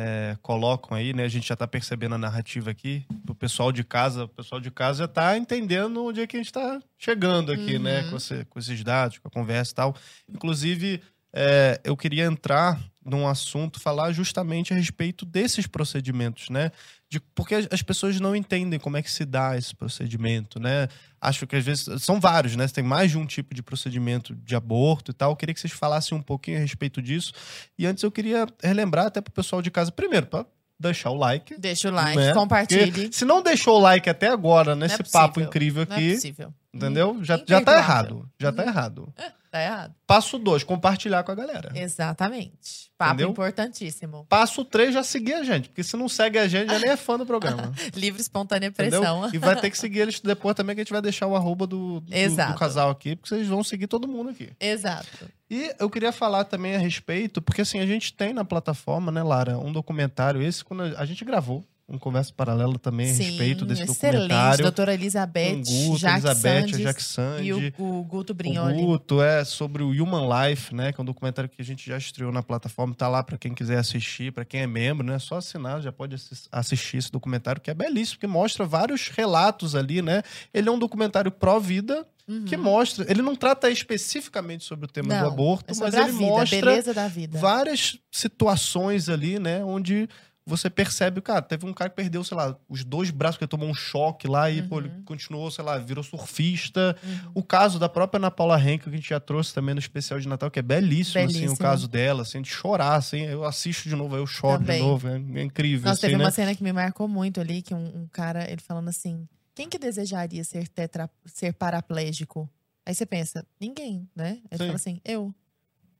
é, colocam aí, né? A gente já está percebendo a narrativa aqui. O pessoal de casa, o pessoal de casa já está entendendo onde é que a gente está chegando aqui, Uhum. né? Com, esse- com esses dados, com a conversa e tal. Inclusive, é, eu queria entrar num assunto, falar justamente a respeito desses procedimentos, né? De, porque as- as pessoas não entendem como é que se dá esse procedimento, né? Acho que às vezes são vários, né? Tem mais de um tipo de procedimento de aborto e tal. Eu queria que vocês falassem um pouquinho a respeito disso. E antes eu queria relembrar até pro pessoal de casa, primeiro, para deixar o like. Deixa o like, né? compartilhe. Porque se não deixou o like até agora nesse possível. papo incrível Não é aqui, possível. entendeu? Já, já tá errado. Já tá errado. Tá errado. Passo dois, compartilhar com a galera. Exatamente. Papo Entendeu? importantíssimo. Passo três, já seguir a gente. Porque se não segue a gente, já nem é fã do programa. Livre, espontânea Entendeu? pressão. E vai ter que seguir eles depois também, que a gente vai deixar o arroba do, do, do casal aqui, porque vocês vão seguir todo mundo aqui. Exato. E eu queria falar também a respeito, porque assim, a gente tem na plataforma, né, Lara, um documentário, esse quando a gente gravou, um conversa paralela também a respeito desse excelente. documentário. Doutora Elizabeth, o Guto, Jacques Elizabeth, Sandes a Jack Sandy. e o, o Guto O Brignoli. Guto é sobre o Human Life, né? Que é um documentário que a gente já estreou na plataforma. Tá lá pra quem quiser assistir, pra quem é membro, né? Só assinar, já pode assis- assistir esse documentário, que é belíssimo, que mostra vários relatos ali, né? Ele é um documentário pró-vida, Uhum. que mostra. Ele não trata especificamente sobre o tema do Não, aborto, é mas ele vida, a mostra beleza da vida. várias situações ali, né? Onde você percebe, cara, teve um cara que perdeu, sei lá, os dois braços, porque tomou um choque lá e, pô, ele Uhum. continuou, sei lá, virou surfista. Uhum. O caso da própria Ana Paula Henke, que a gente já trouxe também no especial de Natal, que é belíssimo, assim, Belíssimo. o caso dela, assim, de chorar, assim. Eu assisto de novo, aí eu choro Também. de novo, é, é incrível, Nossa, assim, teve né? uma cena que me marcou muito ali, que um, um cara, ele falando assim, quem que desejaria ser tetra, ser paraplégico? Aí você pensa, ninguém, né? Ele Sim. fala assim, eu.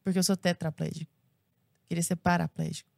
Porque eu sou tetraplégico. Queria ser paraplégico.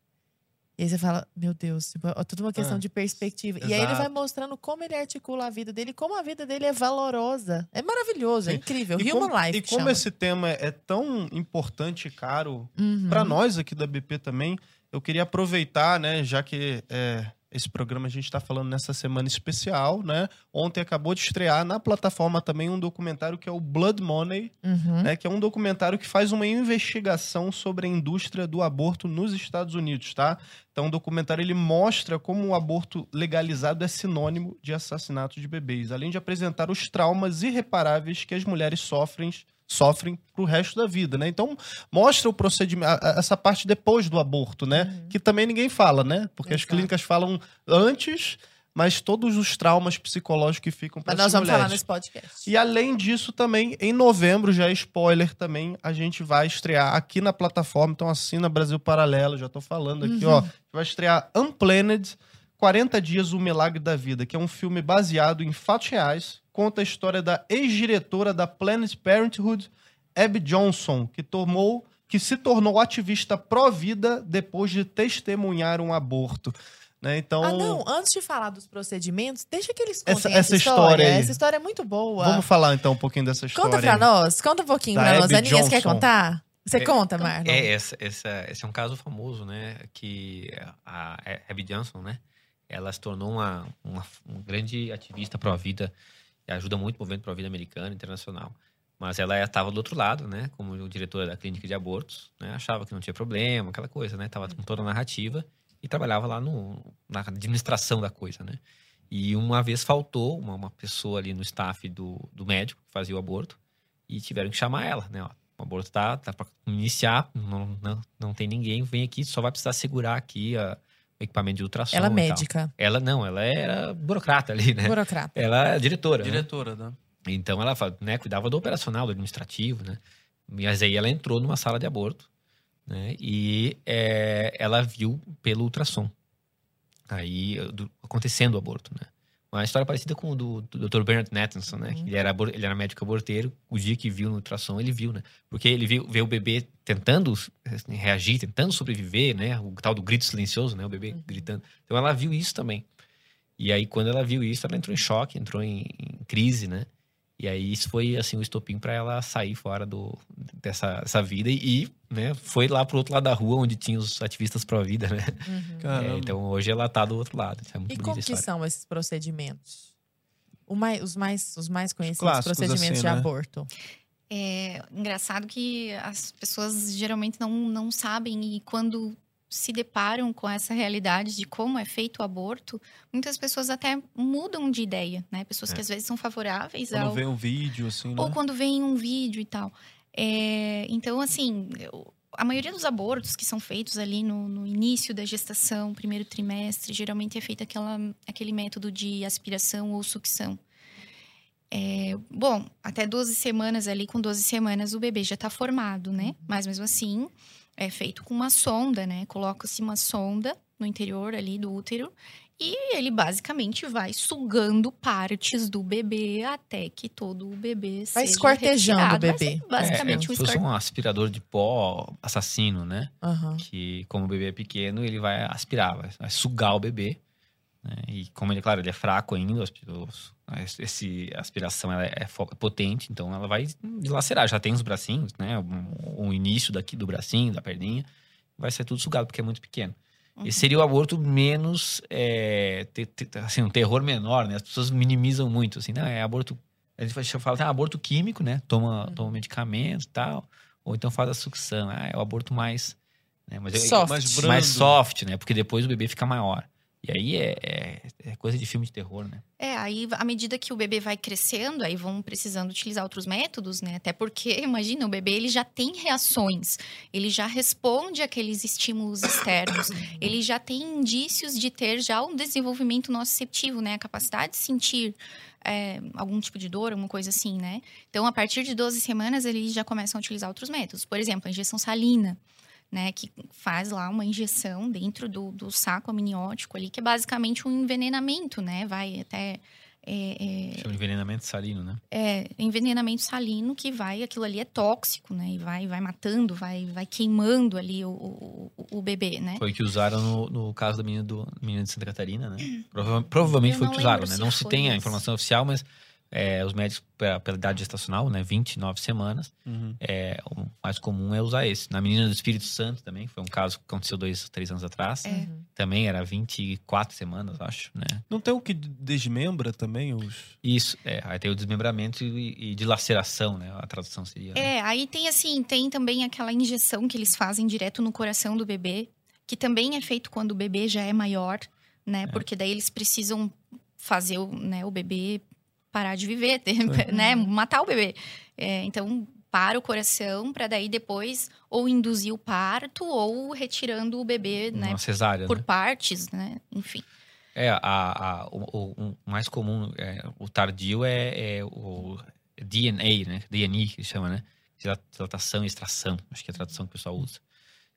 E aí você fala, meu Deus, tipo, é tudo uma questão Ah, de perspectiva. E aí ele vai exato. mostrando como ele articula a vida dele, como a vida dele é valorosa. É maravilhoso, é Sim. incrível. E Human como, Life. e como chama. esse tema é tão importante e caro Uhum. Para nós aqui da BP também, eu queria aproveitar, né, já que é, esse programa a gente está falando nessa semana especial, né? Ontem acabou de estrear na plataforma também um documentário que é o Blood Money, Uhum. né, que é um documentário que faz uma investigação sobre a indústria do aborto nos Estados Unidos, tá? Então, o documentário ele mostra como o aborto legalizado é sinônimo de assassinato de bebês, além de apresentar os traumas irreparáveis que as mulheres sofrem sofrem pro resto da vida, né? Então, mostra o procedimento, essa parte depois do aborto, né? Uhum. Que também ninguém fala, né? Porque as Exato. clínicas falam antes, mas todos os traumas psicológicos que ficam para Mas nós vamos falar nesse podcast. e além disso, também, em novembro, já é spoiler também, a gente vai estrear aqui na plataforma. Então assina Brasil Paralelo, já tô falando aqui, Uhum. ó. Vai estrear Unplanned, 40 Dias, O Milagre da Vida, que é um filme baseado em fatos reais. Conta a história da ex-diretora da Planned Parenthood, Abby Johnson, que tomou que se tornou ativista pró-vida depois de testemunhar um aborto. Né? Então, Ah, não, antes de falar dos procedimentos, deixa que eles Essa- contem essa essa, história história. aí. Essa história é muito boa. vamos falar então um pouquinho dessa história. Conta pra nós, conta um pouquinho Da pra nós. Abby Aninha, você quer contar? Você É, conta, Marlon? É, essa, essa, esse é um caso famoso, né? Que a Abby Johnson, né? Ela se tornou uma, uma, uma grande ativista pró-vida ajuda muito o movimento pró-vida americano e internacional. Mas ela estava do outro lado, né? Como diretora da clínica de abortos, né? Achava que não tinha problema, aquela coisa, né? Tava com toda a narrativa e trabalhava lá no, na administração da coisa, né? E uma vez faltou uma, uma pessoa ali no staff do, do médico que fazia o aborto e tiveram que chamar ela, né? Ó, o aborto tá, tá para iniciar, não, não, não tem ninguém, vem aqui, só vai precisar segurar aqui a, equipamento de ultrassom. Ela é tal. médica, Ela não, ela era burocrata ali, né? burocrata. Ela é diretora. né? Diretora, né? Então ela né, cuidava do operacional, do administrativo, né? Mas aí ela entrou numa sala de aborto, né? E é, ela viu pelo ultrassom. Aí, do- acontecendo o aborto, né? Uma história parecida com o do, do Dr. Bernard Nathanson, né? Uhum. ele era, ele era médico aborteiro. O dia que viu no ultrassom, ele viu, né? Porque ele viu, vê o bebê tentando assim, reagir, tentando sobreviver, né? O tal do grito silencioso, né? O bebê Uhum. gritando. Então ela viu isso também. E aí, quando ela viu isso, ela entrou em choque, entrou em, em crise, né? E aí isso foi assim o estopim para ela sair fora do, dessa, dessa vida e, né, foi lá pro outro lado da rua onde tinha os ativistas pró-vida, né? Uhum. É, então hoje ela tá do outro lado. Isso é muito E como que são esses procedimentos? O mai- os, mais, os mais conhecidos clássicos, procedimentos assim, de né? aborto. É engraçado que as pessoas geralmente não, não sabem e quando se deparam com essa realidade de como é feito o aborto, muitas pessoas até mudam de ideia, né? Pessoas que É. às vezes são favoráveis Quando ao, vem um vídeo, assim, né? ou quando vem um vídeo e tal. É, então, assim, a maioria dos abortos que são feitos ali no, no início da gestação, primeiro trimestre, geralmente é feito aquela, aquele método de aspiração ou sucção. É, bom, até 12 semanas ali, com 12 semanas, o bebê já está formado, né? Mas mesmo assim, é feito com uma sonda, né? Coloca-se uma sonda no interior ali do útero e ele basicamente vai sugando partes do bebê até que todo o bebê Vai seja esquartejando o retirado. Vai bebê. Basicamente é, é, um se fosse esquartejo. um aspirador de pó assassino, né? Aham. Que como o bebê é pequeno, ele vai aspirar, vai, vai sugar o bebê. Né? E como ele, claro, ele é fraco ainda, os- esse a aspiração ela é fo- potente, então ela vai dilacerar. Já tem os bracinhos, né? O, o início daqui do bracinho, da perninha, vai ser tudo sugado porque é muito pequeno. Uhum. Esse seria o aborto menos, é, te- te- assim, um terror menor, né? As pessoas minimizam muito, assim, não, é aborto, a gente fala, ah, aborto químico, né? Toma, Uhum. toma medicamento e tal, ou então faz a sucção, ah, é o aborto mais, né? Mas eu- Soft. mais brando. mais soft, né? Porque depois o bebê fica maior. E aí é, é- é coisa de filme de terror, né? É, aí à medida que o bebê vai crescendo, aí vão precisando utilizar outros métodos, né? Até porque, imagina, o bebê ele já tem reações, ele já responde àqueles estímulos externos, ele já tem indícios de ter já um desenvolvimento nociceptivo, né? A capacidade de sentir é, algum tipo de dor, alguma coisa assim, né? Então, a partir de 12 semanas, eles já começam a utilizar outros métodos. Por exemplo, a injeção salina. Né, que faz lá uma injeção dentro do, do saco amniótico ali, que é basicamente um envenenamento, né? Vai até é, é, Chama envenenamento salino, né? é, envenenamento salino que vai, aquilo ali é tóxico, né? E vai, vai matando, vai, vai queimando ali o, o, o- bebê, né? Foi o que usaram no, no caso da menina, do, menina de Santa Catarina, né? Prova- provavelmente Eu foi o que usaram, né? Não se tem a esse. informação oficial, mas é, os médicos, pela, pela idade gestacional, né? 29 semanas, Uhum. é, o mais comum é usar esse. Na menina do Espírito Santo também, foi um caso que aconteceu dois, três anos atrás. É. Uhum. Também era 24 semanas, acho, né? Não tem o que desmembra também os... Isso, é. Aí tem o desmembramento e, e dilaceração, né? A tradução seria. né? É, aí tem assim, tem também aquela injeção que eles fazem direto no coração do bebê, que também é feito quando o bebê já é maior, né? Porque daí eles precisam fazer o, né, o bebê parar de viver, ter- né? Matar o bebê. É, então, para o coração, para daí depois ou induzir o parto ou retirando o bebê, né? Uma cesárea, Por né? partes, né? Enfim. É, a, a- o, o- o mais comum, é, o tardio é, é o DNA, né? DNA que chama, né? Dila- Dilatação e extração, acho que é a tradução que o pessoal usa.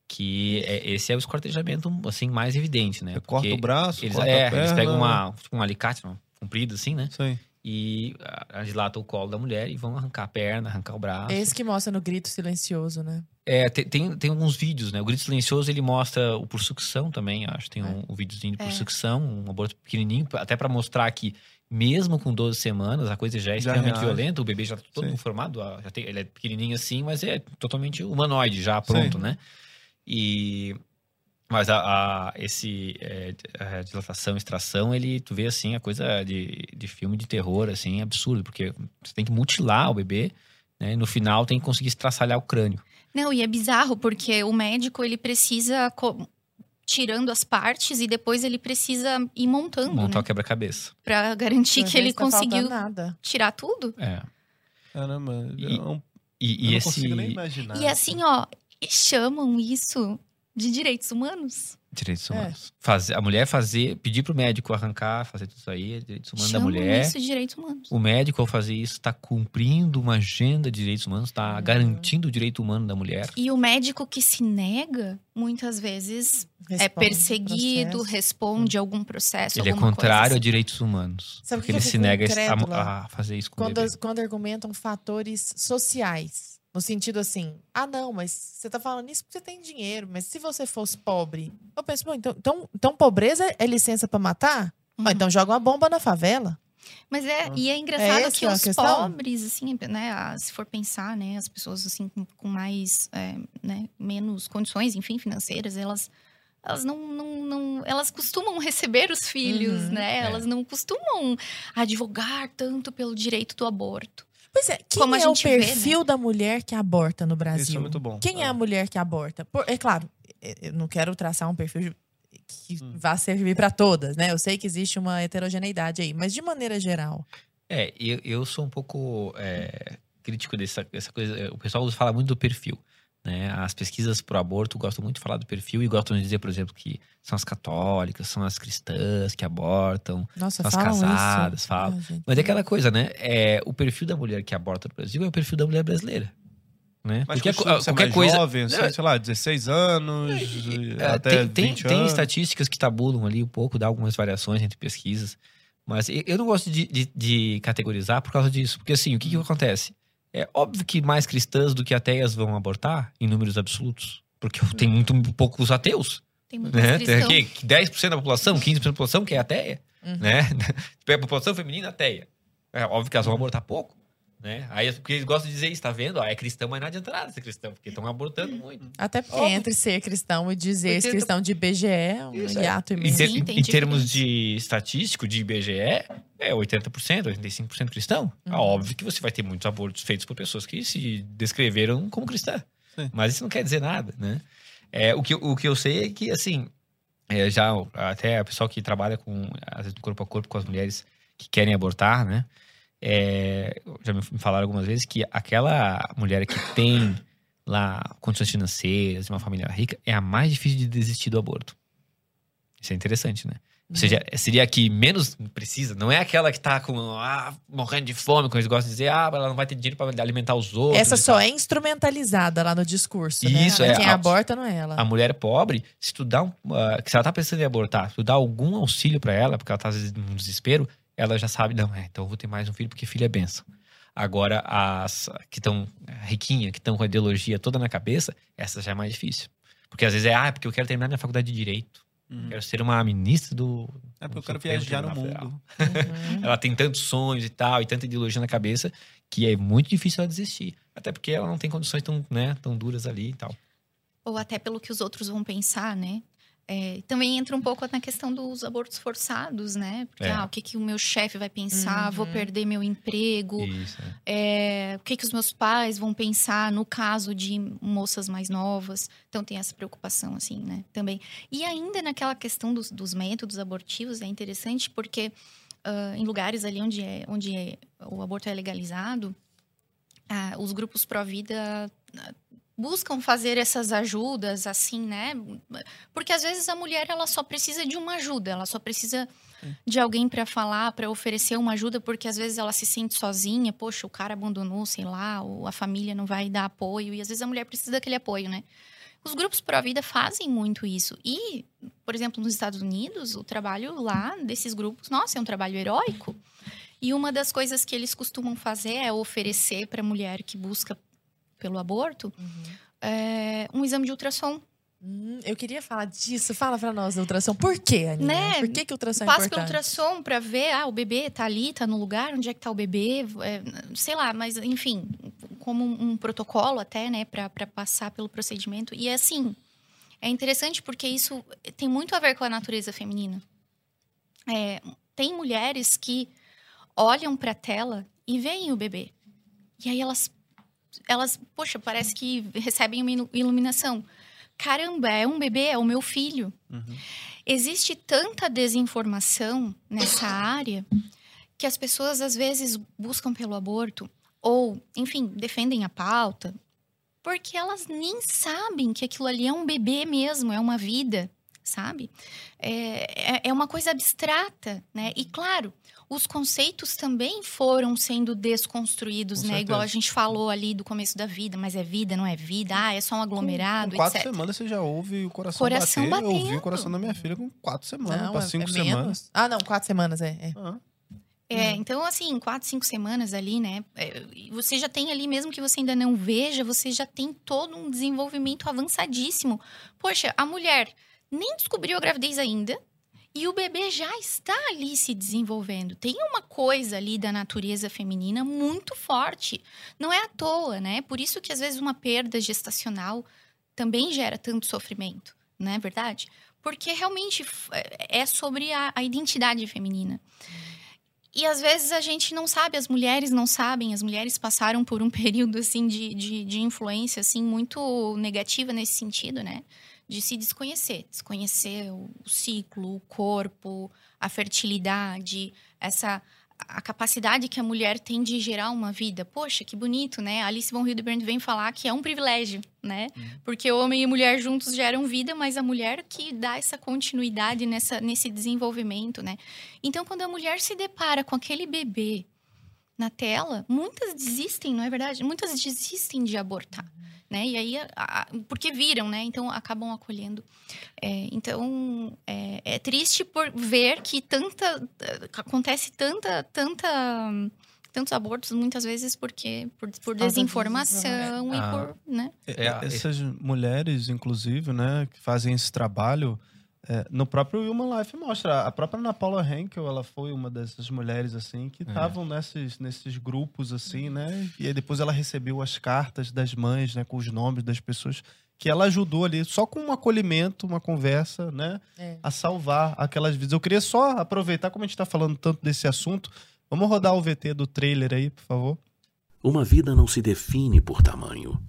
Que é, esse é o esquartejamento, assim, mais evidente, né? Corta Porque o braço, eles, corta é, a perna. eles pegam uma, tipo, um alicate um comprido, assim, né? Sim. E ah, dilatam o colo da mulher e vão arrancar a perna, arrancar o braço. Esse que mostra no grito silencioso, né? É, tem, tem, tem alguns vídeos, né? O grito silencioso ele mostra o por sucção também, acho. Tem um, um videozinho de por É. sucção, um aborto pequenininho, até pra mostrar que mesmo com 12 semanas a coisa já é Já extremamente reage. violenta, o bebê já tá todo Sim. formado, já tem, ele é pequenininho assim, mas é totalmente humanoide já pronto, Sim. né? E mas a, a- esse é, a dilatação, extração, ele tu vê assim a coisa de, de filme de terror assim, absurdo, porque você tem que mutilar o bebê, né? E no final tem que conseguir estraçalhar o crânio. Não, e é bizarro, porque o médico, ele precisa... Tirando as partes e depois ele precisa ir montando, montar né? o quebra-cabeça. Pra garantir Pra que ele tá conseguiu nada. tirar tudo. É. Caramba, E- eu não, E, eu e não esse. consigo nem imaginar. E assim, ó, chamam isso de direitos humanos. Direitos É. humanos. Fazer, a mulher fazer, pedir pro médico arrancar, fazer tudo isso aí, é direitos humanos da chamam mulher. isso de direitos humanos. O médico, ao fazer isso, está cumprindo uma agenda de direitos humanos, está Uhum. garantindo o direito humano da mulher. E o médico que se nega, muitas vezes, é Responde perseguido, processo. responde a algum processo. Ele é contrário coisa a assim. direitos humanos. Sabe o porque que ele se nega a- a, fazer isso com o Quando, bebê. as- quando argumentam fatores sociais. No sentido assim, ah, não, mas você tá falando isso porque você tem dinheiro, mas se você fosse pobre. Eu penso, bom, então, então, então pobreza é licença pra matar? Ah, Uhum. então joga uma bomba na favela. Mas é, Ah. e é engraçado essa que os questão? pobres, assim, né, ah, se for pensar, né, as pessoas assim com, com mais, é, né, menos condições, enfim, financeiras, elas elas não, não, não elas costumam receber os filhos, Uhum. né? É. Elas não costumam advogar tanto pelo direito do aborto. Pois é, quem Como a é o gente vê, né? perfil da mulher que aborta no Brasil? Isso é muito bom. Quem é a mulher que aborta? Por- é claro, é- eu não quero traçar um perfil que Hum. vá servir para todas, né? Eu sei que existe uma heterogeneidade aí, mas de maneira geral. É, eu, eu sou um pouco é, crítico dessa, dessa coisa. O pessoal fala muito do perfil. Né? As pesquisas pro aborto gostam muito de falar do perfil e gostam de dizer, por exemplo, que são as católicas, são as cristãs que abortam. Nossa, As falam casadas, isso. falam. Gente. Mas é aquela coisa, né? É, o perfil da mulher que aborta no Brasil é o perfil da mulher brasileira. Né? Mas Porque costuma ser qualquer mais coisa. jovem, Não, sei lá, 16 anos, É, até tem, tem, 20 tem anos. estatísticas que tabulam ali um pouco, dá algumas variações entre pesquisas. Mas eu eu não gosto de, de- de categorizar por causa disso. Porque assim, o que, que acontece? É óbvio que mais cristãs do que ateias vão abortar em números absolutos. Porque tem muito poucos ateus. Tem muitos Né? Tem cristãos. aqui 10% da população, 15% da população que é ateia. Uhum. Né? A população feminina ateia. É óbvio que elas vão abortar pouco. Né? Aí porque eles gostam de dizer isso, tá vendo? Ah, é cristão, mas não adianta nada ser cristão, porque estão abortando muito. Até porque Óbvio. entre ser cristão e dizer 80 cristão de IBGE é um Isso, é. hiato Em, imenso. ter- em termos de estatístico, de IBGE, é 80%, 85% cristão. É Uhum. óbvio que você vai ter muitos abortos feitos por pessoas que se descreveram como cristã. Sim. Mas isso não quer dizer nada, né? É, o, que, eu- o que eu sei é que, assim, é, já até o pessoal que trabalha com, às vezes, corpo a corpo com as mulheres que querem abortar, né? É, já me falaram algumas vezes que aquela mulher que tem lá condições financeiras, uma família rica, é a mais difícil de desistir do aborto. Isso é interessante, né? Ou seja, seria a que menos precisa, não é aquela que tá com, ah, morrendo de fome, como eles gostam de dizer, ah, ela não vai ter dinheiro para alimentar os outros. Essa só tal. é instrumentalizada lá no discurso, né? Isso, Mas é. Quem A- aborta não é ela. A mulher pobre, se tu dá um, que se ela tá pensando em abortar, se tu dá algum auxílio para ela, porque ela tá às vezes num desespero, ela já sabe, não, é, então eu vou ter mais um filho porque filho é benção. Agora, as que estão riquinha, que estão com a ideologia toda na cabeça, essa já é mais difícil. Porque às vezes é, ah, porque eu quero terminar minha faculdade de Direito. Uhum. Quero ser uma ministra do. É porque eu quero viajar no mundo. Uhum. Ela tem tantos sonhos e tal, e tanta ideologia na cabeça, que é muito difícil ela desistir. Até porque ela não tem condições tão, né, tão duras ali e tal. Ou até pelo que os outros vão pensar, né? É, também entra um pouco na questão dos abortos forçados, né? Porque, É. ah, o que, que o meu chefe vai pensar? Vou Uhum. perder meu emprego? Isso, é. É, o que, que os meus pais vão pensar no caso de moças mais novas? Então tem essa preocupação, assim, né? Também. E ainda naquela questão dos, dos métodos abortivos, é interessante porque ah, em lugares ali onde, é, onde é- o aborto é legalizado, ah, os grupos pró-vida buscam fazer essas ajudas, assim, né? Porque às vezes a mulher ela só precisa de uma ajuda, ela só precisa de alguém para falar, para oferecer uma ajuda, porque às vezes ela se sente sozinha, poxa, o cara abandonou, sei lá, ou a família não vai dar apoio, e às vezes a mulher precisa daquele apoio, né? Os grupos pró-vida fazem muito isso. E, por exemplo, nos Estados Unidos, o trabalho lá desses grupos, nossa, é um trabalho heróico. E uma das coisas que eles costumam fazer é oferecer para a mulher que busca pelo aborto Uhum. é, um exame de ultrassom. Hum, eu queria falar disso. Fala pra nós da ultrassom. Por quê, Aninha? Né? Por que, que o ultrassom é Passa pelo importante? ultrassom para ver, ah, o bebê tá ali, tá no lugar, onde é que tá o bebê, é, sei lá, mas enfim, como um, um protocolo até, né, para passar pelo procedimento. E assim, é interessante porque isso tem muito a ver com a natureza feminina. É, tem mulheres que olham para a tela e veem o bebê. E aí elas, elas, poxa, parece que recebem uma ilu- iluminação. Caramba, é um bebê, é o meu filho. Uhum. Existe tanta desinformação nessa área que as pessoas às vezes buscam pelo aborto ou, enfim, defendem a pauta porque elas nem sabem que aquilo ali é um bebê mesmo, é uma vida, sabe? É, é- é uma coisa abstrata, né? E claro, os conceitos também foram sendo desconstruídos, Com né? certeza. Igual a gente falou ali do começo da vida, mas é vida, não é vida? Ah, é só um aglomerado, com quatro etc. semanas você já ouve o coração, Coração bater. Eu ouvi batendo. o coração da minha filha com quatro semanas, Não, para é, cinco é semanas. Ah, não, quatro semanas, é. é. Ah, É, Uhum. então assim, quatro, cinco semanas ali, né? é, Você já tem ali, mesmo que você ainda não veja, você já tem todo um desenvolvimento avançadíssimo. Poxa, a mulher nem descobriu a gravidez ainda E o bebê já está ali se desenvolvendo. Tem uma coisa ali da natureza feminina muito forte. Não é à toa, né? Por isso que às vezes uma perda gestacional também gera tanto sofrimento, não é verdade? Porque realmente é sobre a, a identidade feminina. E às vezes a gente não sabe, as mulheres não sabem, as mulheres passaram por um período assim de, de, de influência assim muito negativa nesse sentido, né? De se desconhecer, desconhecer o ciclo, o corpo, a fertilidade, essa a capacidade que a mulher tem de gerar uma vida. Poxa, que bonito, né? Alice von Hildebrand vem falar que é um privilégio, né? Uhum. Porque homem e mulher juntos geram vida, mas a mulher que dá essa continuidade nessa, nesse desenvolvimento, né? Então, quando a mulher se depara com aquele bebê na tela, muitas desistem, não é verdade? Muitas desistem de abortar né? E aí, a, porque viram, né? Então acabam acolhendo. É, então é, é, triste por ver que tanta acontece tanta tanta tantos abortos muitas vezes porque por, por desinformação e ah, por, né? É, é, essas mulheres, inclusive, né, que fazem esse trabalho é, no próprio Human Life mostra. A própria Ana Paula Henkel, ela foi uma dessas mulheres, assim, que estavam é. nesses, nesses grupos, assim, né? E aí depois ela recebeu as cartas das mães, né? Com os nomes das pessoas que ela ajudou ali, só com um acolhimento, uma conversa, né? É. A salvar aquelas vidas. Eu queria só aproveitar, como a gente está falando tanto desse assunto, vamos rodar o VT do trailer aí, por favor. Uma vida não se define por tamanho.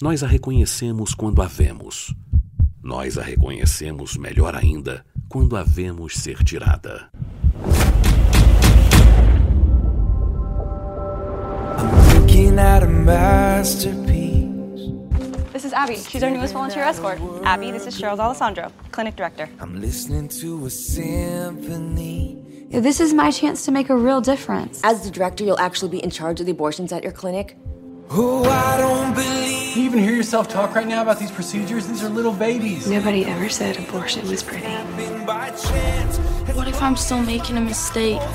Nós a reconhecemos quando a vemos nós a reconhecemos melhor ainda quando a vemos ser tirada. This is Abby. She's our newest volunteer escort. Abby, this is Cheryl Alessandro, clinic director. I'm listening to a symphony. This is my chance to make a real difference. As the director, you'll actually be in charge of the abortions at your clinic. Oh, I don't believe. Can you even hear yourself talk right now about these procedures? These are little babies. Nobody ever said abortion was pretty. What if I'm still making a mistake?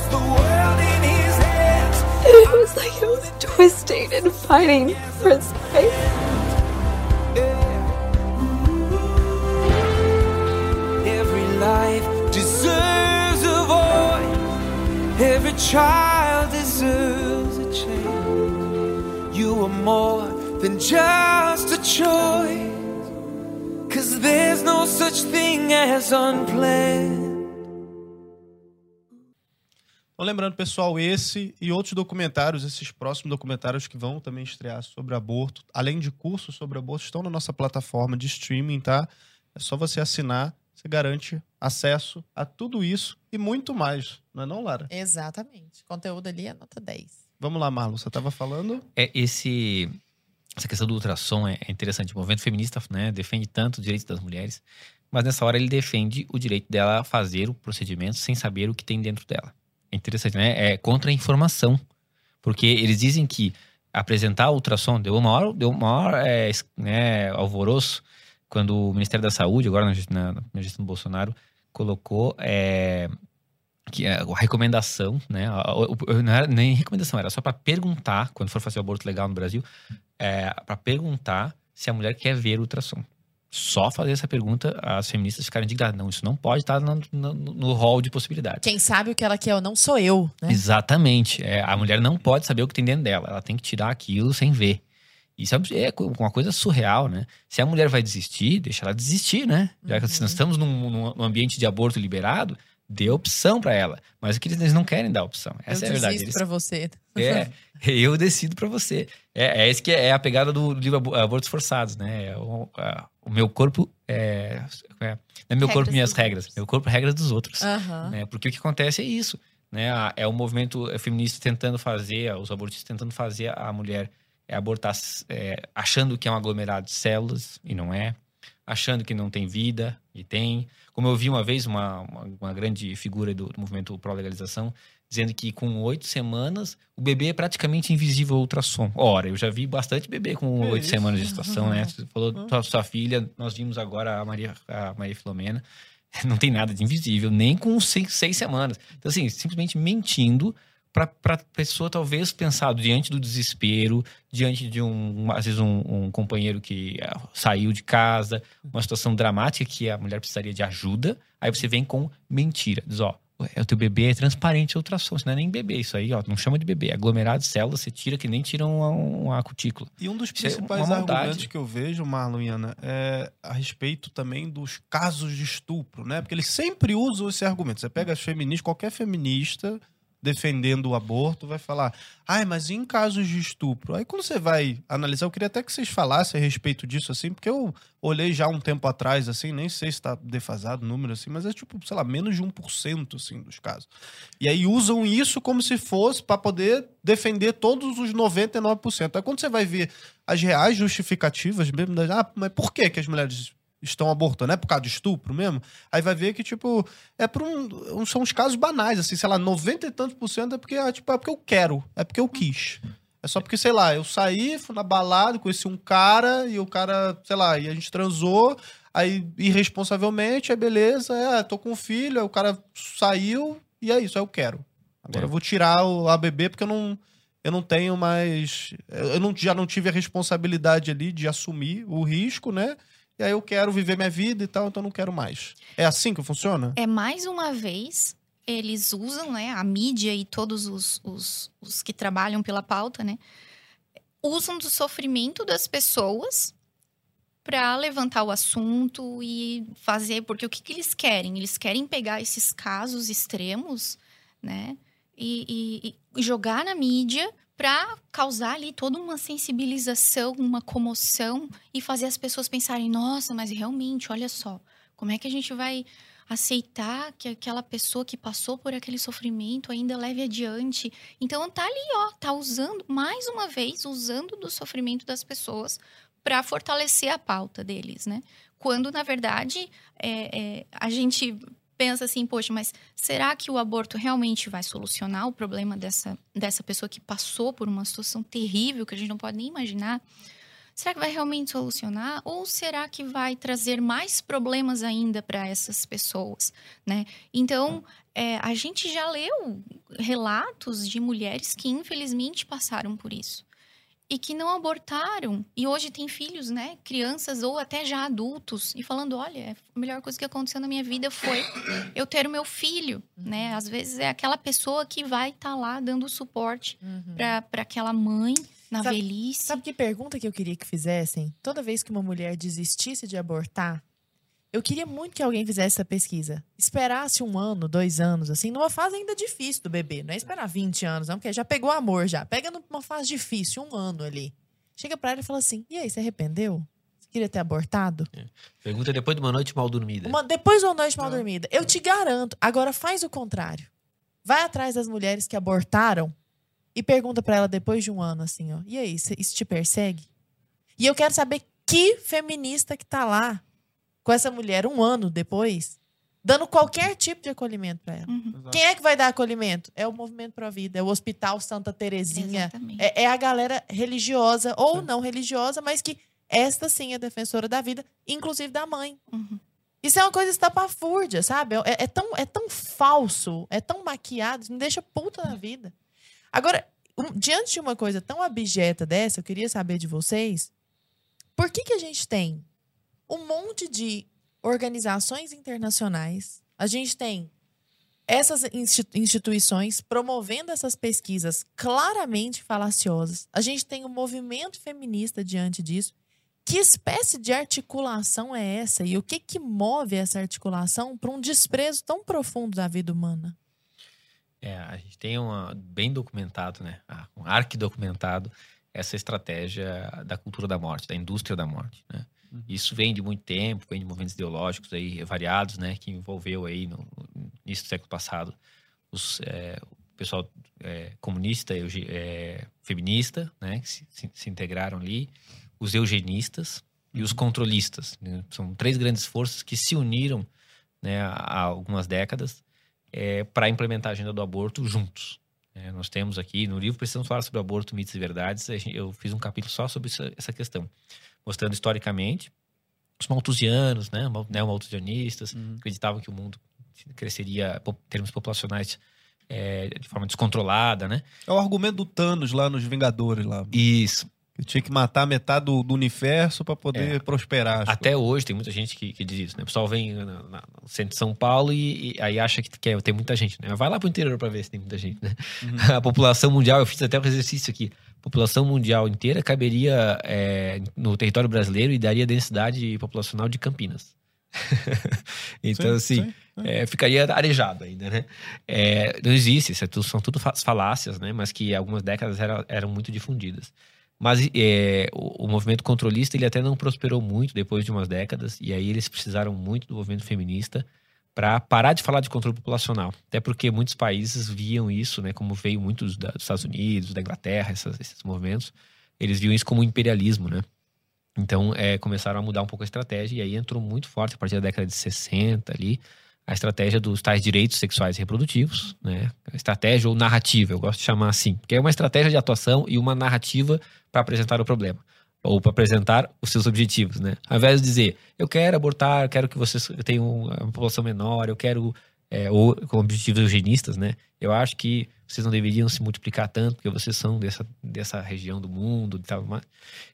It was like it was twisting and fighting for its life. Every life deserves a voice. Every child deserves a chance. You are more than just a choice. Cause there's no such thing as unplanned. Então, lembrando, pessoal, esse e outros documentários, esses próximos documentários que vão também estrear sobre aborto, além de cursos sobre aborto, estão na nossa plataforma de streaming, tá? É só você assinar, você garante acesso a tudo isso e muito mais, não é não, Lara? Exatamente. Conteúdo ali é nota 10. Vamos lá, Marlon, você estava falando? É esse essa questão do ultrassom é interessante. O movimento feminista né, defende tanto os direitos das mulheres, mas nessa hora ele defende o direito dela fazer o procedimento sem saber o que tem dentro dela. É interessante, né? É contra a informação. Porque eles dizem que apresentar ultrassom deu uma hora, deu maior é, né, alvoroço quando o Ministério da Saúde, agora na, na, na gestão do Bolsonaro, colocou é, que é a recomendação, né? Não era nem recomendação, era só para perguntar, quando for fazer o aborto legal no Brasil, é, para perguntar se a mulher quer ver o ultrassom. Só fazer essa pergunta, as feministas ficarem indignadas. Não, isso não pode estar no, no, no hall de possibilidades. Quem sabe o que ela quer não sou eu, né? Exatamente. É, a mulher não pode saber o que tem dentro dela. Ela tem que tirar aquilo sem ver. Isso é, é uma coisa surreal, né? Se a mulher vai desistir, deixa ela desistir, né? Já que uhum. nós estamos num, num ambiente de aborto liberado, dê opção para ela. Mas o que eles não querem dar opção. Essa eu é a verdade. Eu decido para você. É, eu decido para você. É, é isso que é, é, a pegada do livro Abortos Forçados, né? É o, a, o, meu corpo é, é, é meu regras corpo minhas regras. Meu corpo regras dos outros. Uhum. Né? Porque o que acontece é isso. Né? É o movimento feminista tentando fazer, os abortistas tentando fazer a mulher abortar é, achando que é um aglomerado de células e não é achando que não tem vida, e tem. Como eu vi uma vez uma, uma, uma grande figura do, do movimento pró-legalização, dizendo que com oito semanas o bebê é praticamente invisível ao ultrassom. Ora, eu já vi bastante bebê com oito semanas de gestação, né? Você falou da sua filha, nós vimos agora a Maria, a Maria Filomena. Não tem nada de invisível, nem com seis, seis semanas. Então, assim, simplesmente mentindo para a pessoa talvez pensar diante do desespero, diante de um, às vezes um, um, companheiro que ah, saiu de casa, uma situação dramática que a mulher precisaria de ajuda, aí você vem com mentira, diz ó, o teu bebê é transparente ultrassom, isso não é nem bebê, isso aí, ó, não chama de bebê, é aglomerado de células, você tira que nem tira uma, uma cutícula. E um dos é principais é argumentos que eu vejo, Marlon e Ana, é a respeito também dos casos de estupro, né? Porque eles sempre usam esse argumento. Você pega as feministas, qualquer feminista defendendo o aborto vai falar, ai, mas em casos de estupro? Aí quando você vai analisar, eu queria até que vocês falassem a respeito disso, assim, porque eu olhei já um tempo atrás, assim, nem sei se está defasado o número, assim, mas é tipo, sei lá, menos de 1%, assim, dos casos. E aí usam isso como se fosse para poder defender todos os 99%. Aí quando você vai ver as reais justificativas mesmo, ah, mas por que que as mulheres estão abortando, é por causa de estupro mesmo? Aí vai ver que, tipo, é por um. São uns casos banais, assim, sei lá, 90 e tantos por cento é porque, é, tipo, é porque eu quero, é porque eu quis. É só porque, sei lá, eu saí, fui na balada, conheci um cara, e o cara, sei lá, e a gente transou, aí irresponsavelmente, aí beleza, é, tô com um filho, aí o cara saiu, e é isso, aí eu quero. Agora é. eu vou tirar o ABB porque eu não, eu não tenho mais. Eu não, já não tive a responsabilidade ali de assumir o risco, né? E aí eu quero viver minha vida e tal, então não quero mais. É assim que funciona? É mais uma vez, eles usam, né, a mídia e todos os, os, os que trabalham pela pauta, né, usam do sofrimento das pessoas para levantar o assunto e fazer, porque o que, que, eles querem? Eles querem pegar esses casos extremos, né, e, e, e jogar na mídia para causar ali toda uma sensibilização, uma comoção e fazer as pessoas pensarem: nossa, mas realmente, olha só, como é que a gente vai aceitar que aquela pessoa que passou por aquele sofrimento ainda leve adiante? Então tá ali, ó, tá usando mais uma vez usando do sofrimento das pessoas para fortalecer a pauta deles, né? Quando na verdade é, é, a gente pensa assim, poxa, mas será que o aborto realmente vai solucionar o problema dessa, dessa pessoa que passou por uma situação terrível que a gente não pode nem imaginar? Será que vai realmente solucionar? Ou será que vai trazer mais problemas ainda para essas pessoas, né? Então, é, a gente já leu relatos de mulheres que infelizmente passaram por isso e que não abortaram e hoje tem filhos, né, crianças ou até já adultos e falando, olha, a melhor coisa que aconteceu na minha vida foi eu ter o meu filho, né? Às vezes é aquela pessoa que vai estar tá lá dando suporte uhum. para aquela mãe na sabe, velhice. Sabe que pergunta que eu queria que fizessem? Toda vez que uma mulher desistisse de abortar, eu queria muito que alguém fizesse essa pesquisa. Esperasse um ano, dois anos, assim, numa fase ainda difícil do bebê. Não é esperar 20 anos, não, porque já pegou amor já. Pega numa fase difícil, um ano ali. Chega pra ela e fala assim: e aí, você arrependeu? Você queria ter abortado? É. Pergunta depois de uma noite mal dormida. Uma, depois de uma noite mal dormida. Eu te garanto. Agora faz o contrário. Vai atrás das mulheres que abortaram e pergunta para ela depois de um ano assim, ó. E aí, isso te persegue? E eu quero saber que feminista que tá lá com essa mulher um ano depois, dando qualquer tipo de acolhimento para ela. Uhum. Quem é que vai dar acolhimento? É o Movimento Pro Vida, é o Hospital Santa Terezinha, é, é, a galera religiosa ou sim. não religiosa, mas que esta sim é defensora da vida, inclusive da mãe. Uhum. Isso é uma coisa estapafúrdia, sabe? É, é, tão, é tão falso, é tão maquiado, me deixa puta na vida. Agora, um, diante de uma coisa tão abjeta dessa, eu queria saber de vocês, por que, que a gente tem um monte de organizações internacionais. A gente tem essas instituições promovendo essas pesquisas claramente falaciosas. A gente tem um movimento feminista diante disso. Que espécie de articulação é essa? E o que, que move essa articulação para um desprezo tão profundo da vida humana? É, a gente tem uma, bem documentado, né? Um arquidocumentado essa estratégia da cultura da morte, da indústria da morte, né? Uhum. Isso vem de muito tempo, vem de movimentos ideológicos aí variados, né, que envolveu aí no, no início do século passado os, é, o pessoal é, comunista, é, feminista, né, que se, se, integraram ali, os eugenistas e os uhum. controlistas. Né? São três grandes forças que se uniram né, há algumas décadas é, para implementar a agenda do aborto juntos. É, nós temos aqui no livro Precisamos Falar sobre Aborto, Mitos e Verdades. Eu fiz um capítulo só sobre essa questão mostrando historicamente os malthusianos, né, neo-malthusianistas, uhum. acreditavam que o mundo cresceria, em termos populacionais, é, de forma descontrolada, né? É o argumento do Thanos lá nos Vingadores lá. Isso. Que tinha que matar metade do, do universo para poder É. prosperar. Até hoje tem muita gente que, que diz isso, né? O pessoal vem na- na- no centro de São Paulo e, e aí acha que, que tem muita gente, né? Vai lá pro interior para ver se tem muita gente, né? Uhum. A população mundial, eu fiz até um exercício aqui. A população mundial inteira caberia é, no território brasileiro e daria densidade populacional de Campinas. então, Sim, assim, sim, é, ficaria arejado ainda, né? É, não existe, isso é tudo- são tudo fa- falácias, né? Mas que algumas décadas era- eram muito difundidas. Mas é, o, o movimento controlista ele até não prosperou muito depois de umas décadas e aí eles precisaram muito do movimento feminista para parar de falar de controle populacional. Até porque muitos países viam isso, né? Como veio muitos dos Estados Unidos, da Inglaterra, essas- esses movimentos, eles viam isso como imperialismo, né? Então, é, começaram a mudar um pouco a estratégia e aí entrou muito forte a partir da década de 60 ali a estratégia dos tais direitos sexuais e reprodutivos, né? Estratégia ou narrativa, eu gosto de chamar assim, porque é uma estratégia de atuação e uma narrativa para apresentar o problema ou para apresentar os seus objetivos, né? Ao invés de dizer, eu quero abortar, eu quero que vocês tenham uma população menor, eu quero é, ou com objetivos eugenistas, né? Eu acho que vocês não deveriam se multiplicar tanto, porque vocês são dessa, dessa região do mundo e tal. Mas,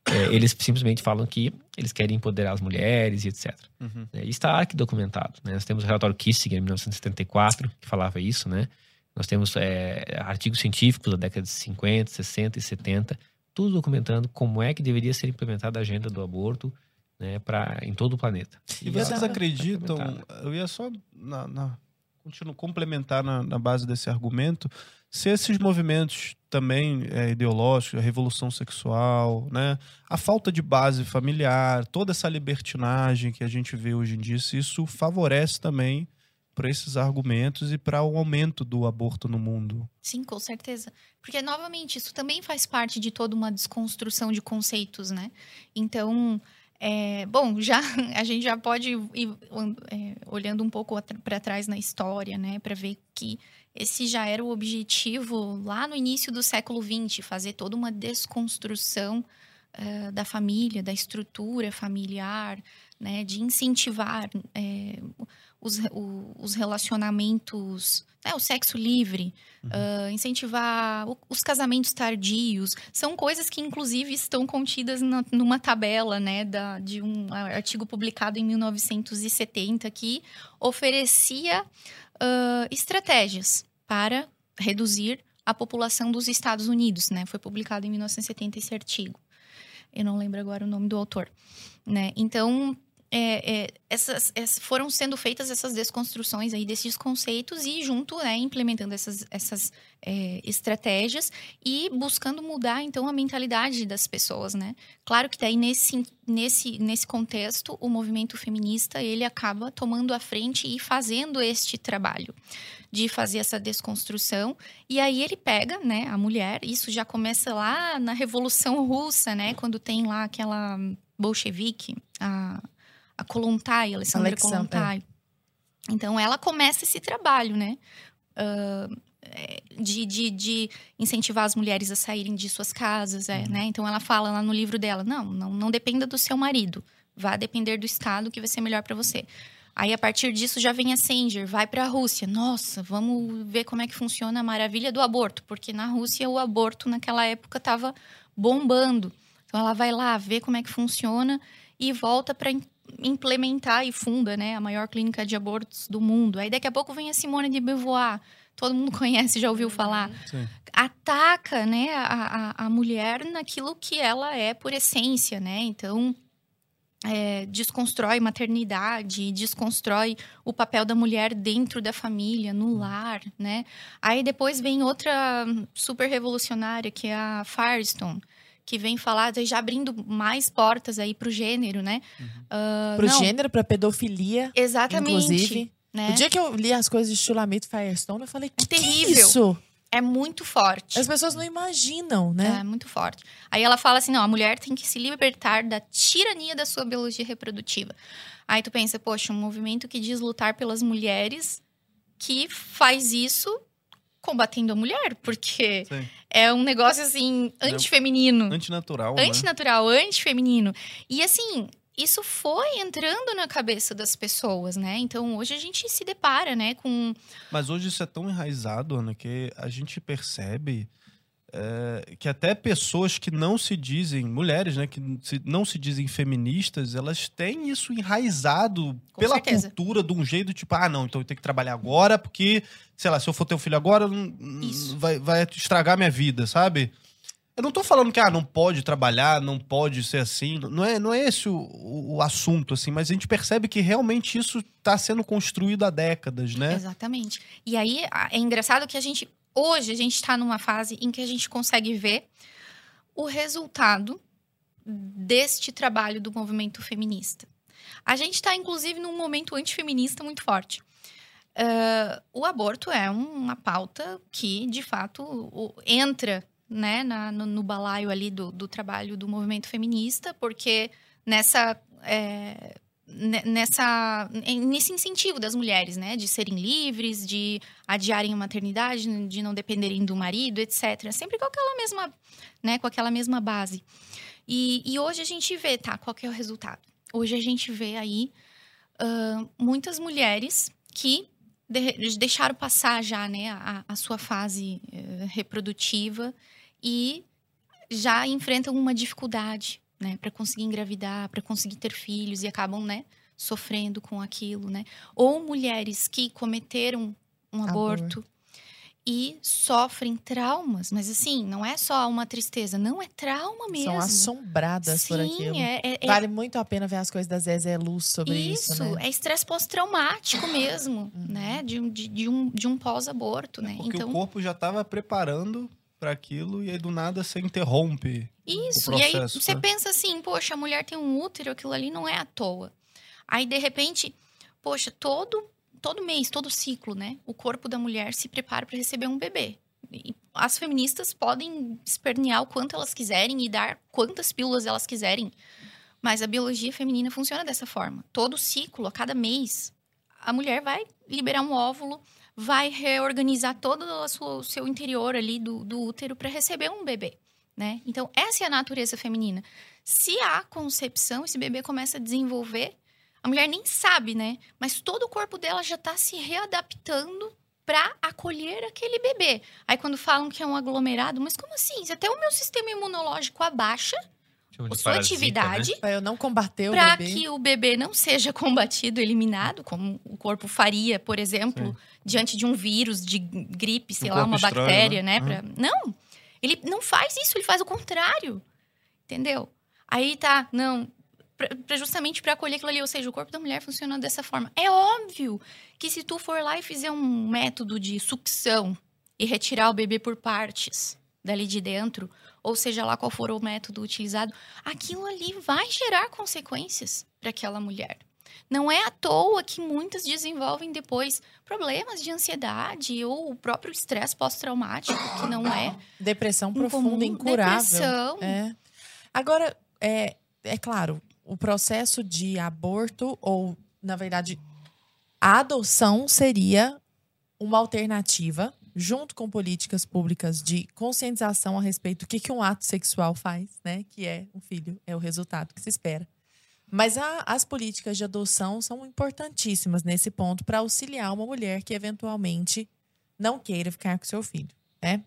é, eles simplesmente falam que eles querem empoderar as mulheres e etc. Uhum. É, e está aqui documentado. Né? Nós temos o relatório Kissinger, em 1974, que falava isso, né? Nós temos é, artigos científicos da década de 50, 60 e 70, tudo documentando como é que deveria ser implementada a agenda do aborto né, pra, em todo o planeta. E vocês tá- acreditam? Eu ia só na, na- continuo complementar na, na base desse argumento. Se esses movimentos também é, ideológicos, a revolução sexual, né, a falta de base familiar, toda essa libertinagem que a gente vê hoje em dia, se isso favorece também para esses argumentos e para o aumento do aborto no mundo. Sim, com certeza. Porque, novamente, isso também faz parte de toda uma desconstrução de conceitos, né? Então, é, bom, já a gente já pode ir é, olhando um pouco para trás na história, né? Para ver que esse já era o objetivo lá no início do século XX, fazer toda uma desconstrução eh, da família, da estrutura familiar, né? De incentivar eh, os, o- os relacionamentos, né, o sexo livre, ah, incentivar o- os casamentos tardios, são coisas que inclusive estão contidas na- numa tabela, né, da, de um artigo publicado em 1970 que oferecia ah, estratégias para reduzir a população dos Estados Unidos, né? Foi publicado em 1970 esse artigo. Eu não lembro agora o nome do autor, né? Então, é, é, essas, essas- foram sendo feitas essas desconstruções aí desses conceitos e junto, né, implementando essas, essas é, estratégias e buscando mudar, então, a mentalidade das pessoas, né? Claro que daí, nesse, nesse, nesse contexto, o movimento feminista, ele acaba tomando a frente e fazendo este trabalho de fazer essa desconstrução. E aí ele pega, né, a mulher, isso já começa lá na Revolução Russa, né, quando tem lá aquela bolchevique, a, a Kolontai, Alessandra Alexandra, Kolontai. Então ela começa esse trabalho, né, é, de, de, de incentivar as mulheres a saírem de suas casas, é, né? Então ela fala lá no livro dela, não, não, não dependa do seu marido, vá depender do Estado que vai ser melhor para você. Aí, a partir disso, já vem a Sanger, vai para a Rússia. Nossa, vamos ver como é que funciona a maravilha do aborto, porque na Rússia o aborto naquela época estava bombando. Então, ela vai lá ver como é que funciona e volta para implementar e funda né, a maior clínica de abortos do mundo. Aí, daqui a pouco, vem a Simone de Beauvoir. Todo mundo conhece, já ouviu falar. Sim. Ataca né, a, a, a mulher naquilo que ela é por essência, né? Então, é, desconstrói maternidade, desconstrói o papel da mulher dentro da família, no lar, né? Aí depois vem outra super revolucionária, que é a Firestone, que vem falar, já abrindo mais portas aí pro gênero, né? Ah, Pro não, gênero, pra pedofilia. Exatamente. Inclusive. Né? O dia que eu li as coisas de Chulamito Firestone, eu falei, que terrível. Que isso? É muito forte. As pessoas não imaginam, né? É muito forte. Aí ela fala assim: não, a mulher tem que se libertar da tirania da sua biologia reprodutiva. Aí tu pensa, poxa, um movimento que diz lutar pelas mulheres que faz isso combatendo a mulher, porque Sim. é um negócio assim, antifeminino. Antinatural, né? Antinatural, antifeminino. E assim, isso foi entrando na cabeça das pessoas, né? Então hoje a gente se depara, né, com. Mas hoje isso é tão enraizado, Ana, que a gente percebe é, que até pessoas que não se dizem, mulheres, né, que se, não se dizem feministas, elas têm isso enraizado Com pela certeza. cultura de um jeito tipo, ah, não, então eu tenho que trabalhar agora, porque, sei lá, se eu for ter um filho agora, vai, vai estragar minha vida, sabe? Eu não tô falando que ah, não pode trabalhar, não pode ser assim. Não é, não é esse o, o, assunto, assim, mas a gente percebe que realmente isso tá sendo construído há décadas, né? Exatamente. E aí é engraçado que a gente. Hoje a gente está numa fase em que a gente consegue ver o resultado deste trabalho do movimento feminista. A gente está, inclusive, num momento antifeminista muito forte. Ah, o aborto é um- uma pauta que, de fato, entra né, na- no, no balaio ali do, do trabalho do movimento feminista, porque nessa é, nessa nesse incentivo das mulheres, né, de serem livres, de adiarem a maternidade, de não dependerem do marido, etc. Sempre com aquela mesma, né, com aquela mesma base. E, e hoje a gente vê, tá? Qual é o resultado? Hoje a gente vê aí ah, muitas mulheres que de- deixaram passar já, né, a, a sua fase eh, reprodutiva e já enfrentam uma dificuldade, né, para conseguir engravidar, para conseguir ter filhos e acabam, né, sofrendo com aquilo, né? Ou mulheres que cometeram um aborto, e sofrem traumas, mas assim, não é só uma tristeza, não é trauma mesmo. São assombradas por Sim, aquilo. é- é- é- Vale muito a pena ver as coisas da Zezé Luz sobre isso, Isso, né? é estresse pós-traumático mesmo, né? De, um- de, de um, de um pós-aborto, né? Porque então, o corpo já estava preparando para aquilo e aí do nada você interrompe Isso, o e aí processo. você né? pensa assim, poxa, a mulher tem um útero, aquilo ali não é à toa. Aí, de repente, poxa, todo, todo mês, todo ciclo, né? O corpo da mulher se prepara para receber um bebê. E as feministas podem espernear o quanto elas quiserem e dar quantas pílulas elas quiserem. Mas a biologia feminina funciona dessa forma. Todo ciclo, a cada mês, a mulher vai liberar um óvulo, vai reorganizar todo o seu interior ali do, do útero para receber um bebê, né? Então, essa é a natureza feminina. Se há concepção, esse bebê começa a desenvolver, a mulher nem sabe, né? Mas todo o corpo dela já está se readaptando para acolher aquele bebê. Aí, quando falam que é um aglomerado, mas como assim? Se até o meu sistema imunológico abaixa, sua parasita, atividade né? Pra eu não combater o para que o bebê não seja combatido, eliminado, como o corpo faria, por exemplo, diante de um vírus, de gripe, sei Um lá, uma estranho, bactéria, né? né? pra- Não, ele não faz isso, ele faz o contrário, entendeu? Aí tá, não, pra- justamente para acolher aquilo ali, ou seja, o corpo da mulher funciona dessa forma. É óbvio que se tu for lá e fizer um método de sucção e retirar o bebê por partes dali de dentro, ou seja lá qual for o método utilizado, aquilo ali vai gerar consequências para aquela mulher. Não é à toa que muitas desenvolvem depois problemas de ansiedade ou o próprio estresse pós-traumático, que não é Depressão incomum. profunda, incurável. Depressão. É. Agora, é, é claro, o processo de aborto, ou, na verdade, a adoção seria uma alternativa, junto com políticas públicas de conscientização a respeito do que, que um ato sexual faz, né? Que é um filho, é o resultado que se espera. Mas a- as políticas de adoção são importantíssimas nesse ponto para auxiliar uma mulher que eventualmente não queira ficar com seu filho, né?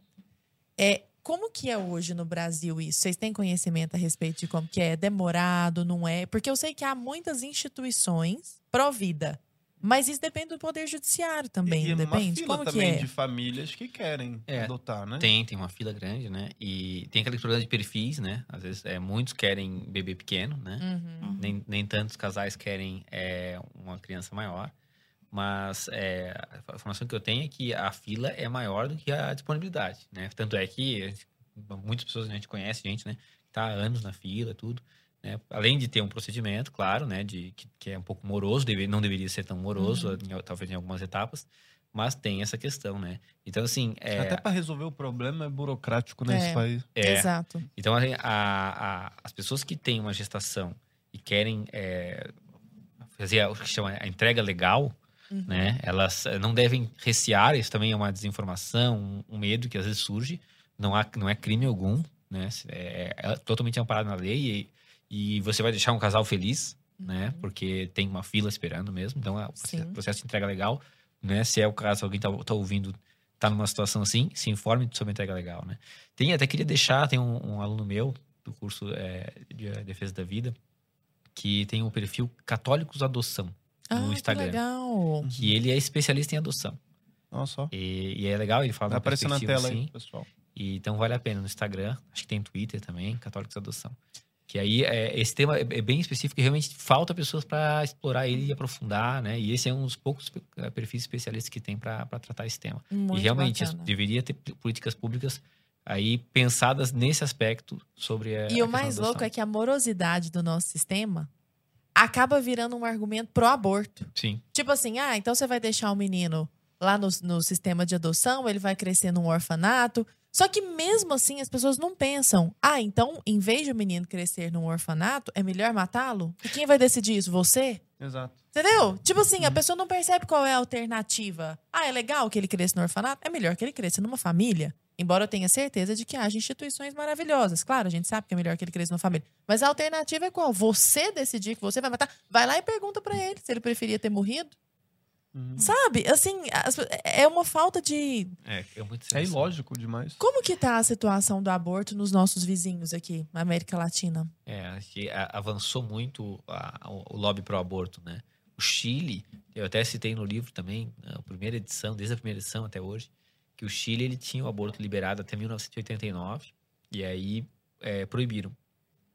É, como que é hoje no Brasil isso? Vocês têm conhecimento a respeito de como que é? Demorado, não é? Porque eu sei que há muitas instituições pró-vida. Mas isso depende do Poder Judiciário também, e não uma depende? fila Como que também é? de famílias que querem É, adotar, né? Tem, tem uma fila grande, né? E tem aquele problema de perfis, né? Às vezes é, muitos querem bebê pequeno, né? Uhum. Nem, nem tantos casais querem é, uma criança maior. Mas é, a informação que eu tenho é que a fila é maior do que a disponibilidade, né? Tanto é que muitas pessoas a gente conhece, gente, né? Que tá há anos na fila, tudo. Né? Além de ter um procedimento, claro, né? De, que, que é um pouco moroso, deve, não deveria ser tão moroso, Uhum. talvez em algumas etapas. Mas tem essa questão, né? Então, assim... É, Até para resolver o problema é burocrático nesse É. país. é, Exato. então, a- a- a- as pessoas que têm uma gestação e querem é, fazer o que chama a entrega legal, Uhum. né? Elas eh, não devem recear, isso também é uma desinformação, um, medo que às vezes surge. Não, há, não é crime algum, né? É, é totalmente amparado na lei e, e você vai deixar um casal feliz, né? Porque tem uma fila esperando mesmo. Então, é o processo- Sim. processo de entrega legal, né? Se é o caso, alguém tá, tá ouvindo, tá numa situação assim, se informe sobre a entrega legal, né? Tem, até queria deixar, tem um, um aluno meu do curso é, de eh, Defesa da Vida que tem o perfil Católicos Adoção no Ah, que Instagram. legal. Que ele é especialista em adoção. Nossa, só. E, e é legal, ele fala uma aparecer na tela aí, assim. pessoal. E, então vale a pena no Instagram, acho que tem Twitter também, Católicos Adoção. Que aí é, esse tema é, é bem específico e realmente falta pessoas para explorar ele e aprofundar, né? E esse é um dos poucos eh, perfis especialistas que tem para tratar esse tema. Muito e realmente deveria ter políticas públicas aí pensadas nesse aspecto sobre a E o mais louco é que a morosidade do nosso sistema acaba virando um argumento pro aborto. Sim, Tipo assim, ah, então você vai deixar o menino lá no, no sistema de adoção, ele vai crescer num orfanato. Só que mesmo assim as pessoas não pensam, ah, então em vez de o menino crescer num orfanato, é melhor matá-lo? E quem vai decidir isso? Você? Exato. Entendeu? Tipo assim, Uhum. a pessoa não percebe qual é a alternativa. Ah, é legal que ele cresça no orfanato? É melhor que ele cresça numa família. Embora eu tenha certeza de que haja instituições maravilhosas. Claro, a gente sabe que é melhor que ele cresça numa família. Mas a alternativa é qual? Você decidir que você vai matar? Vai lá e pergunta pra ele se ele preferia ter morrido. Uhum. Sabe? Assim, as- é uma falta de. é, é muito É ilógico demais. Como que tá a situação do aborto nos nossos vizinhos aqui, na América Latina? É, acho que avançou muito a- o, o lobby pro aborto, né? O Chile, eu até citei no livro também, a primeira edição, desde a primeira edição até hoje, que o Chile ele tinha o aborto liberado até 1989 e aí é, proibiram.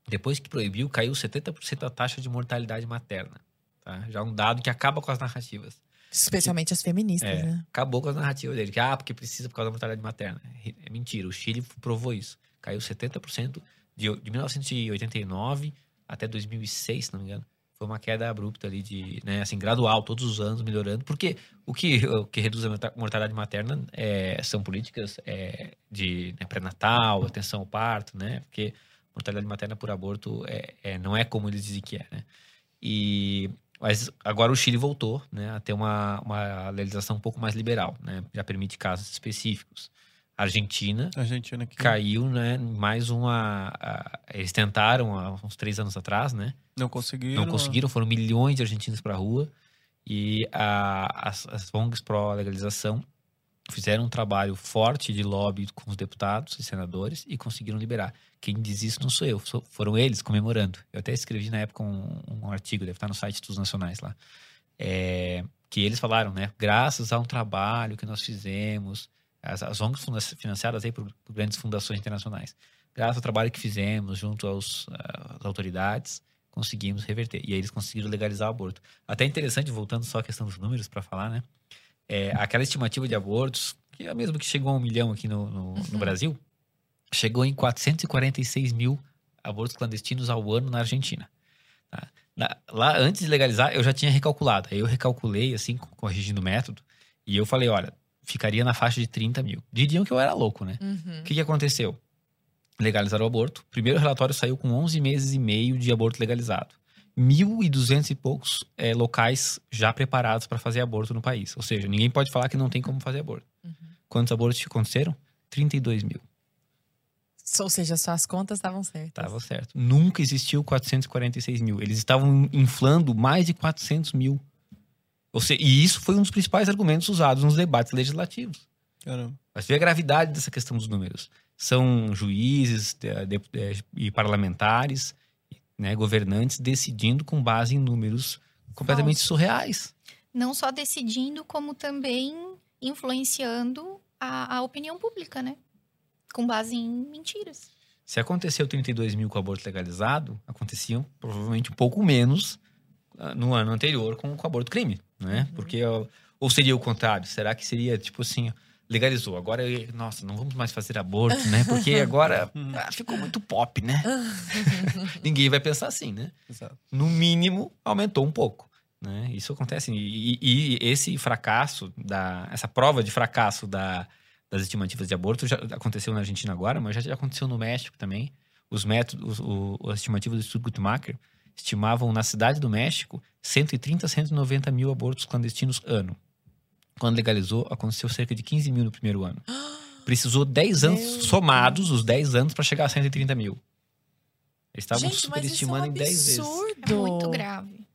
Depois que proibiu, caiu 70% a taxa de mortalidade materna. Tá? Já um dado que acaba com as narrativas. Especialmente as feministas, É, né? acabou com as narrativas dele. Que, ah, porque precisa por causa da mortalidade materna. É mentira. O Chile provou isso. Caiu 70% de, de 1989 até 2006, se não me engano. Foi uma queda abrupta ali de, né, assim, gradual, todos os anos melhorando. Porque o que, o que reduz a morta- mortalidade materna é, são políticas é, de né, pré-natal, atenção ao parto, né? Porque mortalidade materna por aborto é, é- não é como eles dizem que é, né? E mas agora o Chile voltou né, a ter uma, uma legislação um pouco mais liberal, né? Já permite casos específicos. A Argentina Argentina aqui. caiu, né? Mais uma. a- eles tentaram há uns três anos atrás, né? Não conseguiram. Não conseguiram, foram milhões de argentinos para a rua. E a- as, as ONGs pró-legalização fizeram um trabalho forte de lobby com os deputados e senadores e conseguiram liberar. Quem diz isso não sou eu, foram eles comemorando. Eu até escrevi na época um, um artigo, deve estar no site dos nacionais lá, é, que eles falaram, né? Graças a um trabalho que nós fizemos, as, as ONGs financiadas aí por, por grandes fundações internacionais, graças ao trabalho que fizemos junto aos, às autoridades, conseguimos reverter. E aí eles conseguiram legalizar o aborto. Até interessante, voltando só à questão dos números para falar, né? É, aquela estimativa de abortos, que é a mesma que chegou a um milhão aqui no, no, no Brasil, chegou em 446 mil abortos clandestinos ao ano na Argentina. tá? Na- lá, antes de legalizar, eu já tinha recalculado. Aí eu recalculei, assim, co- corrigindo o método, e eu falei, olha, ficaria na faixa de 30 mil. Diriam que eu era louco, né? Uhum. O que, que aconteceu? Legalizaram o aborto. O primeiro relatório saiu com 11 meses e meio de aborto legalizado. 1.200 e poucos eh, locais já preparados para fazer aborto no país. Ou seja, ninguém pode falar que não tem como fazer aborto. Quantos abortos aconteceram? 32 mil. Ou seja, suas contas estavam certas. Estava certo. Nunca existiu 446 mil. Eles estavam inflando mais de 400 mil. Ou seja, e isso foi um dos principais argumentos usados nos debates legislativos. Caramba. Mas vê a gravidade dessa questão dos números. São juízes de- de- de- e parlamentares, né, governantes, decidindo com base em números completamente Falsos. surreais. Não só decidindo, como também influenciando a, a opinião pública, né? Com base em mentiras. Se aconteceu 32 mil com o aborto legalizado, aconteciam provavelmente um pouco menos ah, no ano anterior com, com o aborto crime, né? Porque, ó, ou seria o contrário? Será que seria, tipo assim, legalizou, agora, nossa, não vamos mais fazer aborto, né? Porque agora ah, ficou muito pop, né? Ninguém vai pensar assim, né? Exato. no mínimo, aumentou um pouco. Né? Isso acontece. E, e- e esse fracasso, da, essa prova de fracasso da, das estimativas de aborto já aconteceu na Argentina agora, mas já, já aconteceu no México também. Os métodos, o, as estimativas do Instituto Guttmacher estimavam na cidade do México 130 a 190 mil abortos clandestinos ano. Quando legalizou, aconteceu cerca de 15 mil no primeiro ano. Precisou 10 anos Meu somados, os 10 anos, para chegar a 130 mil. Eles estavam isso é um superestimando em 10 vezes. absurdo. É muito grave.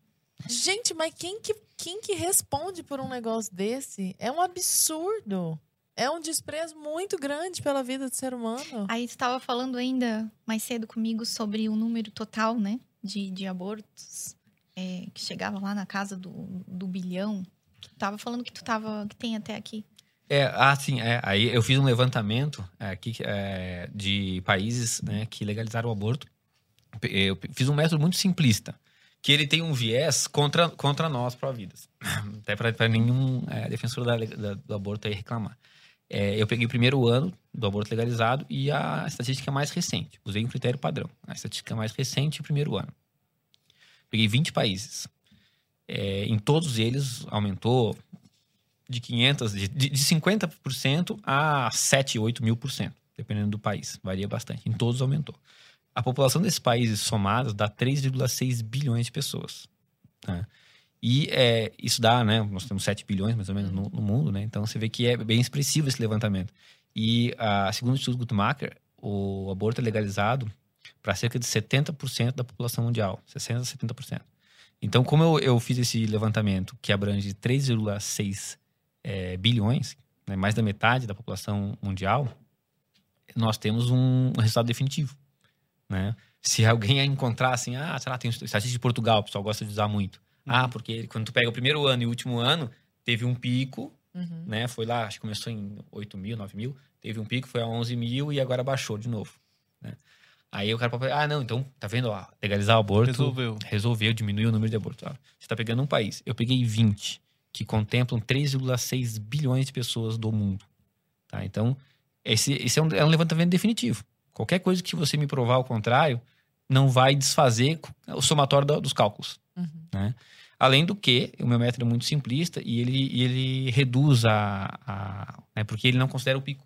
Gente, mas quem que, quem que responde por um negócio desse? É um absurdo. É um desprezo muito grande pela vida do ser humano. Aí você estava falando ainda mais cedo comigo sobre o número total, né? De, de abortos é, que chegava lá na casa do, do bilhão. Tu tava falando que tu tava. que tem até aqui. É, ah, sim. É, aí eu fiz um levantamento é, aqui é, de países né, que legalizaram o aborto. Eu fiz um método muito simplista, que ele tem um viés contra, contra nós, pró-vidas. Até para nenhum é, defensor da, da, do aborto aí reclamar. É, eu peguei o primeiro ano do aborto legalizado e a estatística mais recente. Usei um critério padrão. A estatística mais recente, o primeiro ano. Peguei 20 países. É, em todos eles aumentou de 500, de, de 50% a 7, 8 mil por cento, dependendo do país. Varia bastante. Em todos aumentou. A população desses países somados dá 3,6 bilhões de pessoas. Tá? E é, isso dá, né? Nós temos 7 bilhões mais ou menos no, no, mundo, né? Então você vê que é bem expressivo esse levantamento. E a, segundo o Instituto Guttmacher, o aborto é legalizado para cerca de 70% da população mundial, 60% a 70%. Então, como eu, eu fiz esse levantamento que abrange 3,6 é, bilhões, né, mais da metade da população mundial, nós temos um, um resultado definitivo. Né? Se alguém encontrar assim, ah, sei lá, tem estatística de Portugal, o pessoal gosta de usar muito. Uhum. Ah, porque quando tu pega o primeiro ano e o último ano, teve um pico, uhum. né? Foi lá, acho que começou em 8 mil, 9 mil, teve um pico, foi a 11 mil e agora baixou de novo. Né? Aí o cara pode ah, não, então, tá vendo? Ó, legalizar o aborto. Resolveu. Resolveu, diminuiu o número de abortos. Você tá pegando um país. Eu peguei 20, que contemplam 3,6 bilhões de pessoas do mundo. Tá? Então, esse, esse é, um, é um levantamento definitivo. Qualquer coisa que você me provar ao contrário, não vai desfazer o somatório do, dos cálculos. Uhum. Né? Além do que, o meu método é muito simplista e ele, e ele reduz a. a né, porque ele não considera o pico.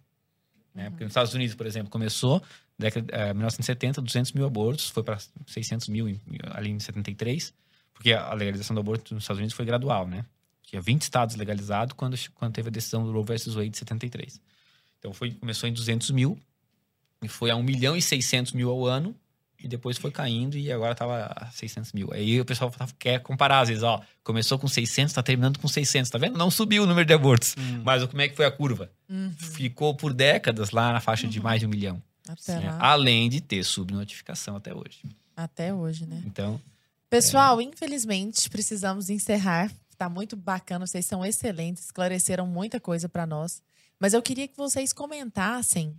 Né? Porque nos Estados Unidos, por exemplo, começou década eh, 1970, 200 mil abortos, foi para 600 mil em, ali em 73, porque a legalização do aborto nos Estados Unidos foi gradual, né? Tinha 20 estados legalizados quando, quando teve a decisão do Roe versus Wade de 73. Então foi, começou em 200 mil, e foi a 1 milhão e 600 mil ao ano, e depois foi caindo e agora estava a 600 mil. Aí o pessoal quer comparar, às vezes, ó, começou com 600, está terminando com 600, tá vendo? Não subiu o número de abortos, hum. mas como é que foi a curva? Uhum. Ficou por décadas lá na faixa uhum. de mais de um milhão. Né? Além de ter subnotificação até hoje. Até hoje, né? Então. Pessoal, é... infelizmente, precisamos encerrar. Tá muito bacana, vocês são excelentes, esclareceram muita coisa para nós. Mas eu queria que vocês comentassem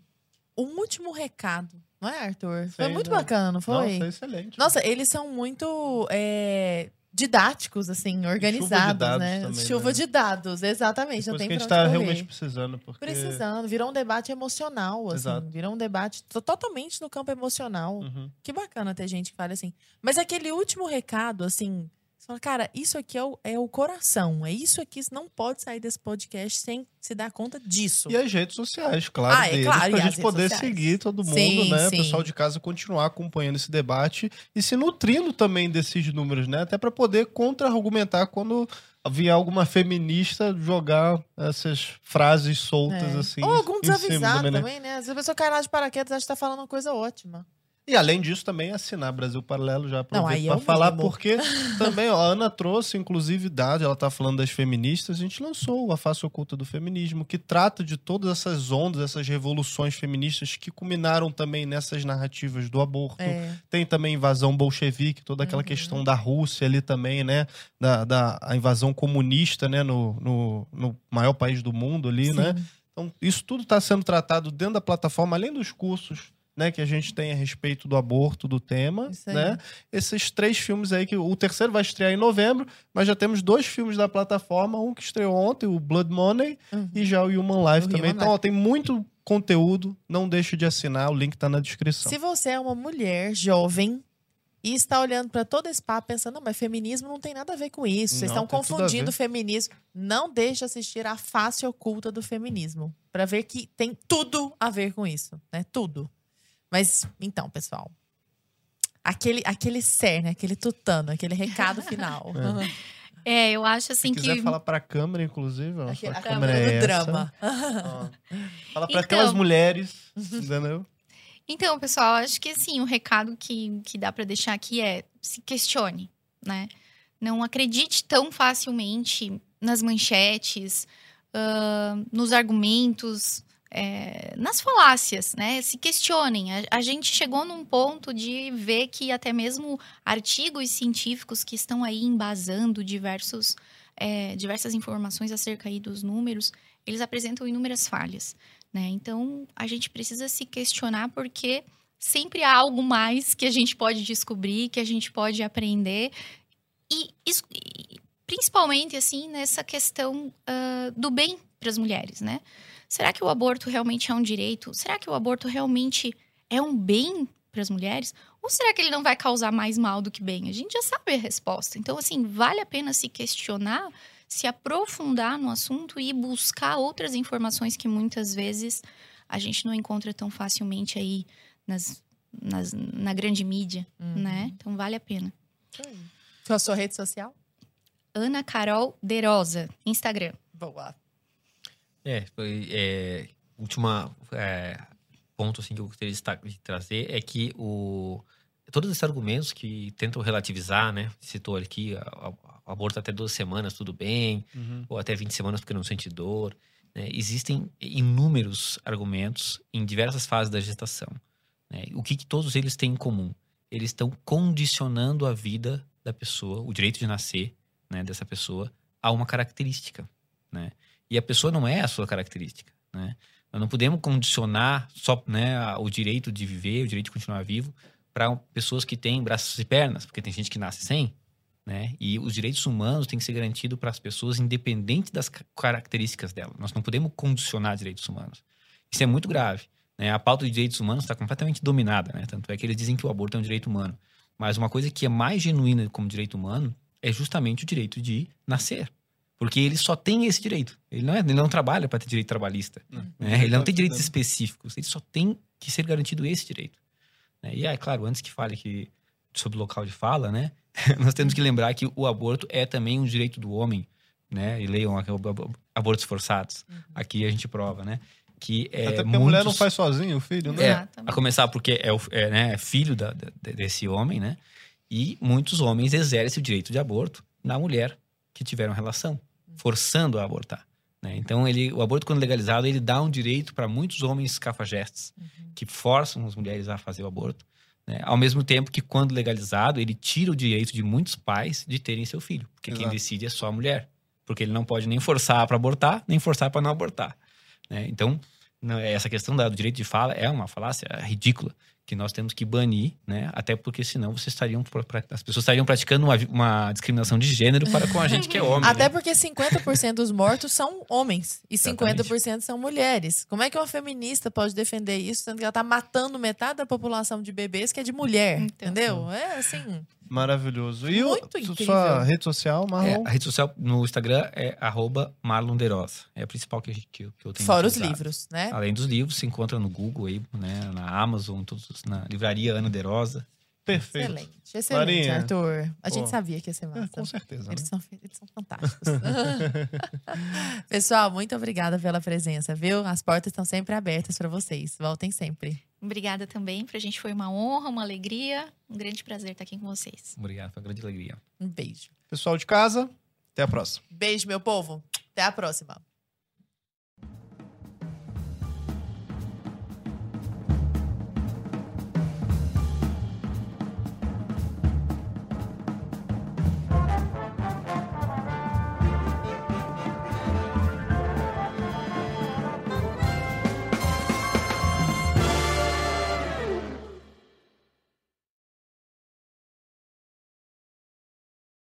um último recado, não é, Arthur? Foi muito né? bacana, não foi? Nossa, excelente. Nossa, eles são muito é, didáticos, assim, organizados, Chuva né? Também, Chuva né? de dados, exatamente. não tem que a gente tá realmente precisando. Porque... Precisando. Virou um debate emocional, assim. Exato. Virou um debate totalmente no campo emocional. Uhum. Que bacana ter gente que fala assim. Mas aquele último recado, assim, você fala, cara, isso aqui é o, é o coração. É isso aqui, não pode sair desse podcast sem se dar conta disso. E as redes sociais, claro, ah, é deles, claro, pra gente poder sociais. seguir todo mundo, sim, né? O pessoal de casa continuar acompanhando esse debate e se nutrindo também desses números, né? Até para poder contra-argumentar quando vier alguma feminista jogar essas frases soltas é. assim. Ou algum desavisado também, né? Se a pessoa cai lá de paraquedas, acha que tá falando uma coisa ótima. E além disso, também assinar Brasil Paralelo já para falar, mesmo. porque também ó, a Ana trouxe, inclusive, dado, ela tá falando das feministas, a gente lançou a Face Oculta do Feminismo, que trata de todas essas ondas, essas revoluções feministas que culminaram também nessas narrativas do aborto. É. Tem também invasão bolchevique, toda aquela uhum. questão da Rússia ali também, né? Da, da a invasão comunista, né? No, no, no maior país do mundo ali, né? Sim. né? Então, isso tudo está sendo tratado dentro da plataforma, além dos cursos né, que a gente tem a respeito do aborto, do tema, né? Esses três filmes aí que o terceiro vai estrear em novembro, mas já temos dois filmes da plataforma, um que estreou ontem, o Blood Money, uhum. e já o Human Life o também. Human então. Ó, tem muito conteúdo, não deixe de assinar, o link tá na descrição. Se você é uma mulher jovem e está olhando para todo esse papo pensando, não, mas feminismo não tem nada a ver com isso. Vocês estão confundindo feminismo. Não deixe de assistir a face oculta do feminismo para ver que tem tudo a ver com isso, né? Tudo. Mas, então, pessoal. Aquele, aquele ser, né? Aquele tutano, aquele recado final. É. é, eu acho assim Se que. quiser falar pra câmera, inclusive. Ó, a, a câmera é do drama. Ó, fala pra então... aquelas mulheres, entendeu? Então, pessoal, acho que assim, o recado que, que dá para deixar aqui é se questione, né? Não acredite tão facilmente nas manchetes, uh, nos argumentos, é, nas falácias, né? Se questionem. A, a, gente chegou num ponto de ver que até mesmo artigos científicos que estão aí embasando diversos, é, diversas informações acerca aí dos números, eles apresentam inúmeras falhas, né? Então, a gente precisa se questionar porque sempre há algo mais que a gente pode descobrir, que a gente pode aprender e, e principalmente assim nessa questão uh, do bem para as mulheres, né? Será que o aborto realmente é um direito? Será que o aborto realmente é um bem para as mulheres? Ou será que ele não vai causar mais mal do que bem? A gente já sabe a resposta. Então, assim, vale a pena se questionar, se aprofundar no assunto e buscar outras informações que muitas vezes a gente não encontra tão facilmente aí nas, nas na grande mídia, uhum. né? Então, vale a pena. Qual a sua rede social? Ana Carol Derosa, Instagram. Boa. É, é última é, ponto assim que eu gostaria de trazer é que o todos esses argumentos que tentam relativizar, né? Citou aqui, a, a, aborto até 12 semanas, tudo bem, uhum. ou até 20 semanas porque não sente dor. Né? Existem inúmeros argumentos em diversas fases da gestação. Né? O que, que todos eles têm em comum? Eles estão condicionando a vida da pessoa, o direito de nascer né, dessa pessoa, a uma característica. Né? E a pessoa não é a sua característica, né? Nós não podemos condicionar só né, o direito de viver, o direito de continuar vivo, para pessoas que têm braços e pernas, porque tem gente que nasce sem, né? E os direitos humanos têm que ser garantidos para as pessoas independente das características dela. Nós não podemos condicionar direitos humanos. Isso é muito grave. Né? A pauta de direitos humanos está completamente dominada, né? Tanto é que eles dizem que o aborto é um direito humano. Mas uma coisa que é mais genuína como direito humano é justamente o direito de nascer. Porque ele só tem esse direito. Ele não, é, ele não trabalha para ter direito trabalhista. Né? Ele não tem direitos específicos. Ele só tem que ser garantido esse direito. Né? E, é claro, antes que fale que, sobre o local de fala, né? nós temos que lembrar que o aborto é também um direito do homem. Né? E leiam abortos forçados. Uhum. Aqui a gente prova, né? Que é Até porque muitos... a mulher não faz sozinho o filho, né? É, a começar porque é, o, é, né, é filho da, desse homem, né? E muitos homens exercem o direito de aborto na mulher que tiveram relação, forçando a abortar. Né? Então, ele, o aborto, quando legalizado, ele dá um direito para muitos homens cafajestes uhum. que forçam as mulheres a fazer o aborto. Né? Ao mesmo tempo que, quando legalizado, ele tira o direito de muitos pais de terem seu filho. Porque Exato. quem decide é só a mulher. Porque ele não pode nem forçar para abortar, nem forçar para não abortar. Né? Então, essa questão do direito de fala é uma falácia ridícula que nós temos que banir, né? Até porque senão vocês estariam as pessoas estariam praticando uma, uma discriminação de gênero para com a gente que é homem. Até né? porque 50% dos mortos são homens e Exatamente. 50% são mulheres. Como é que uma feminista pode defender isso, sendo que ela está matando metade da população de bebês que é de mulher, então, entendeu? É assim. Maravilhoso. E Muito o, sua rede social, Marlon? É, a rede social no Instagram é arroba Marlon Derosa. É a principal que, que, que eu tenho Fora utilizado. os livros, né? Além dos livros, se encontra no Google aí, né? Na Amazon, todos, na livraria Ana Derosa. Perfeito. Excelente, excelente, Marinha. Arthur. A gente Pô. sabia que ia ser massa. É, com certeza. Eles né? são, eles são fantásticos. Pessoal, muito obrigada pela presença, viu? As portas estão sempre abertas para vocês. Voltem sempre. Obrigada também. Pra gente foi uma honra, uma alegria. Um grande prazer estar aqui com vocês. Obrigado, foi uma grande alegria. Um beijo. Pessoal de casa, até a próxima. Beijo, meu povo. Até a próxima.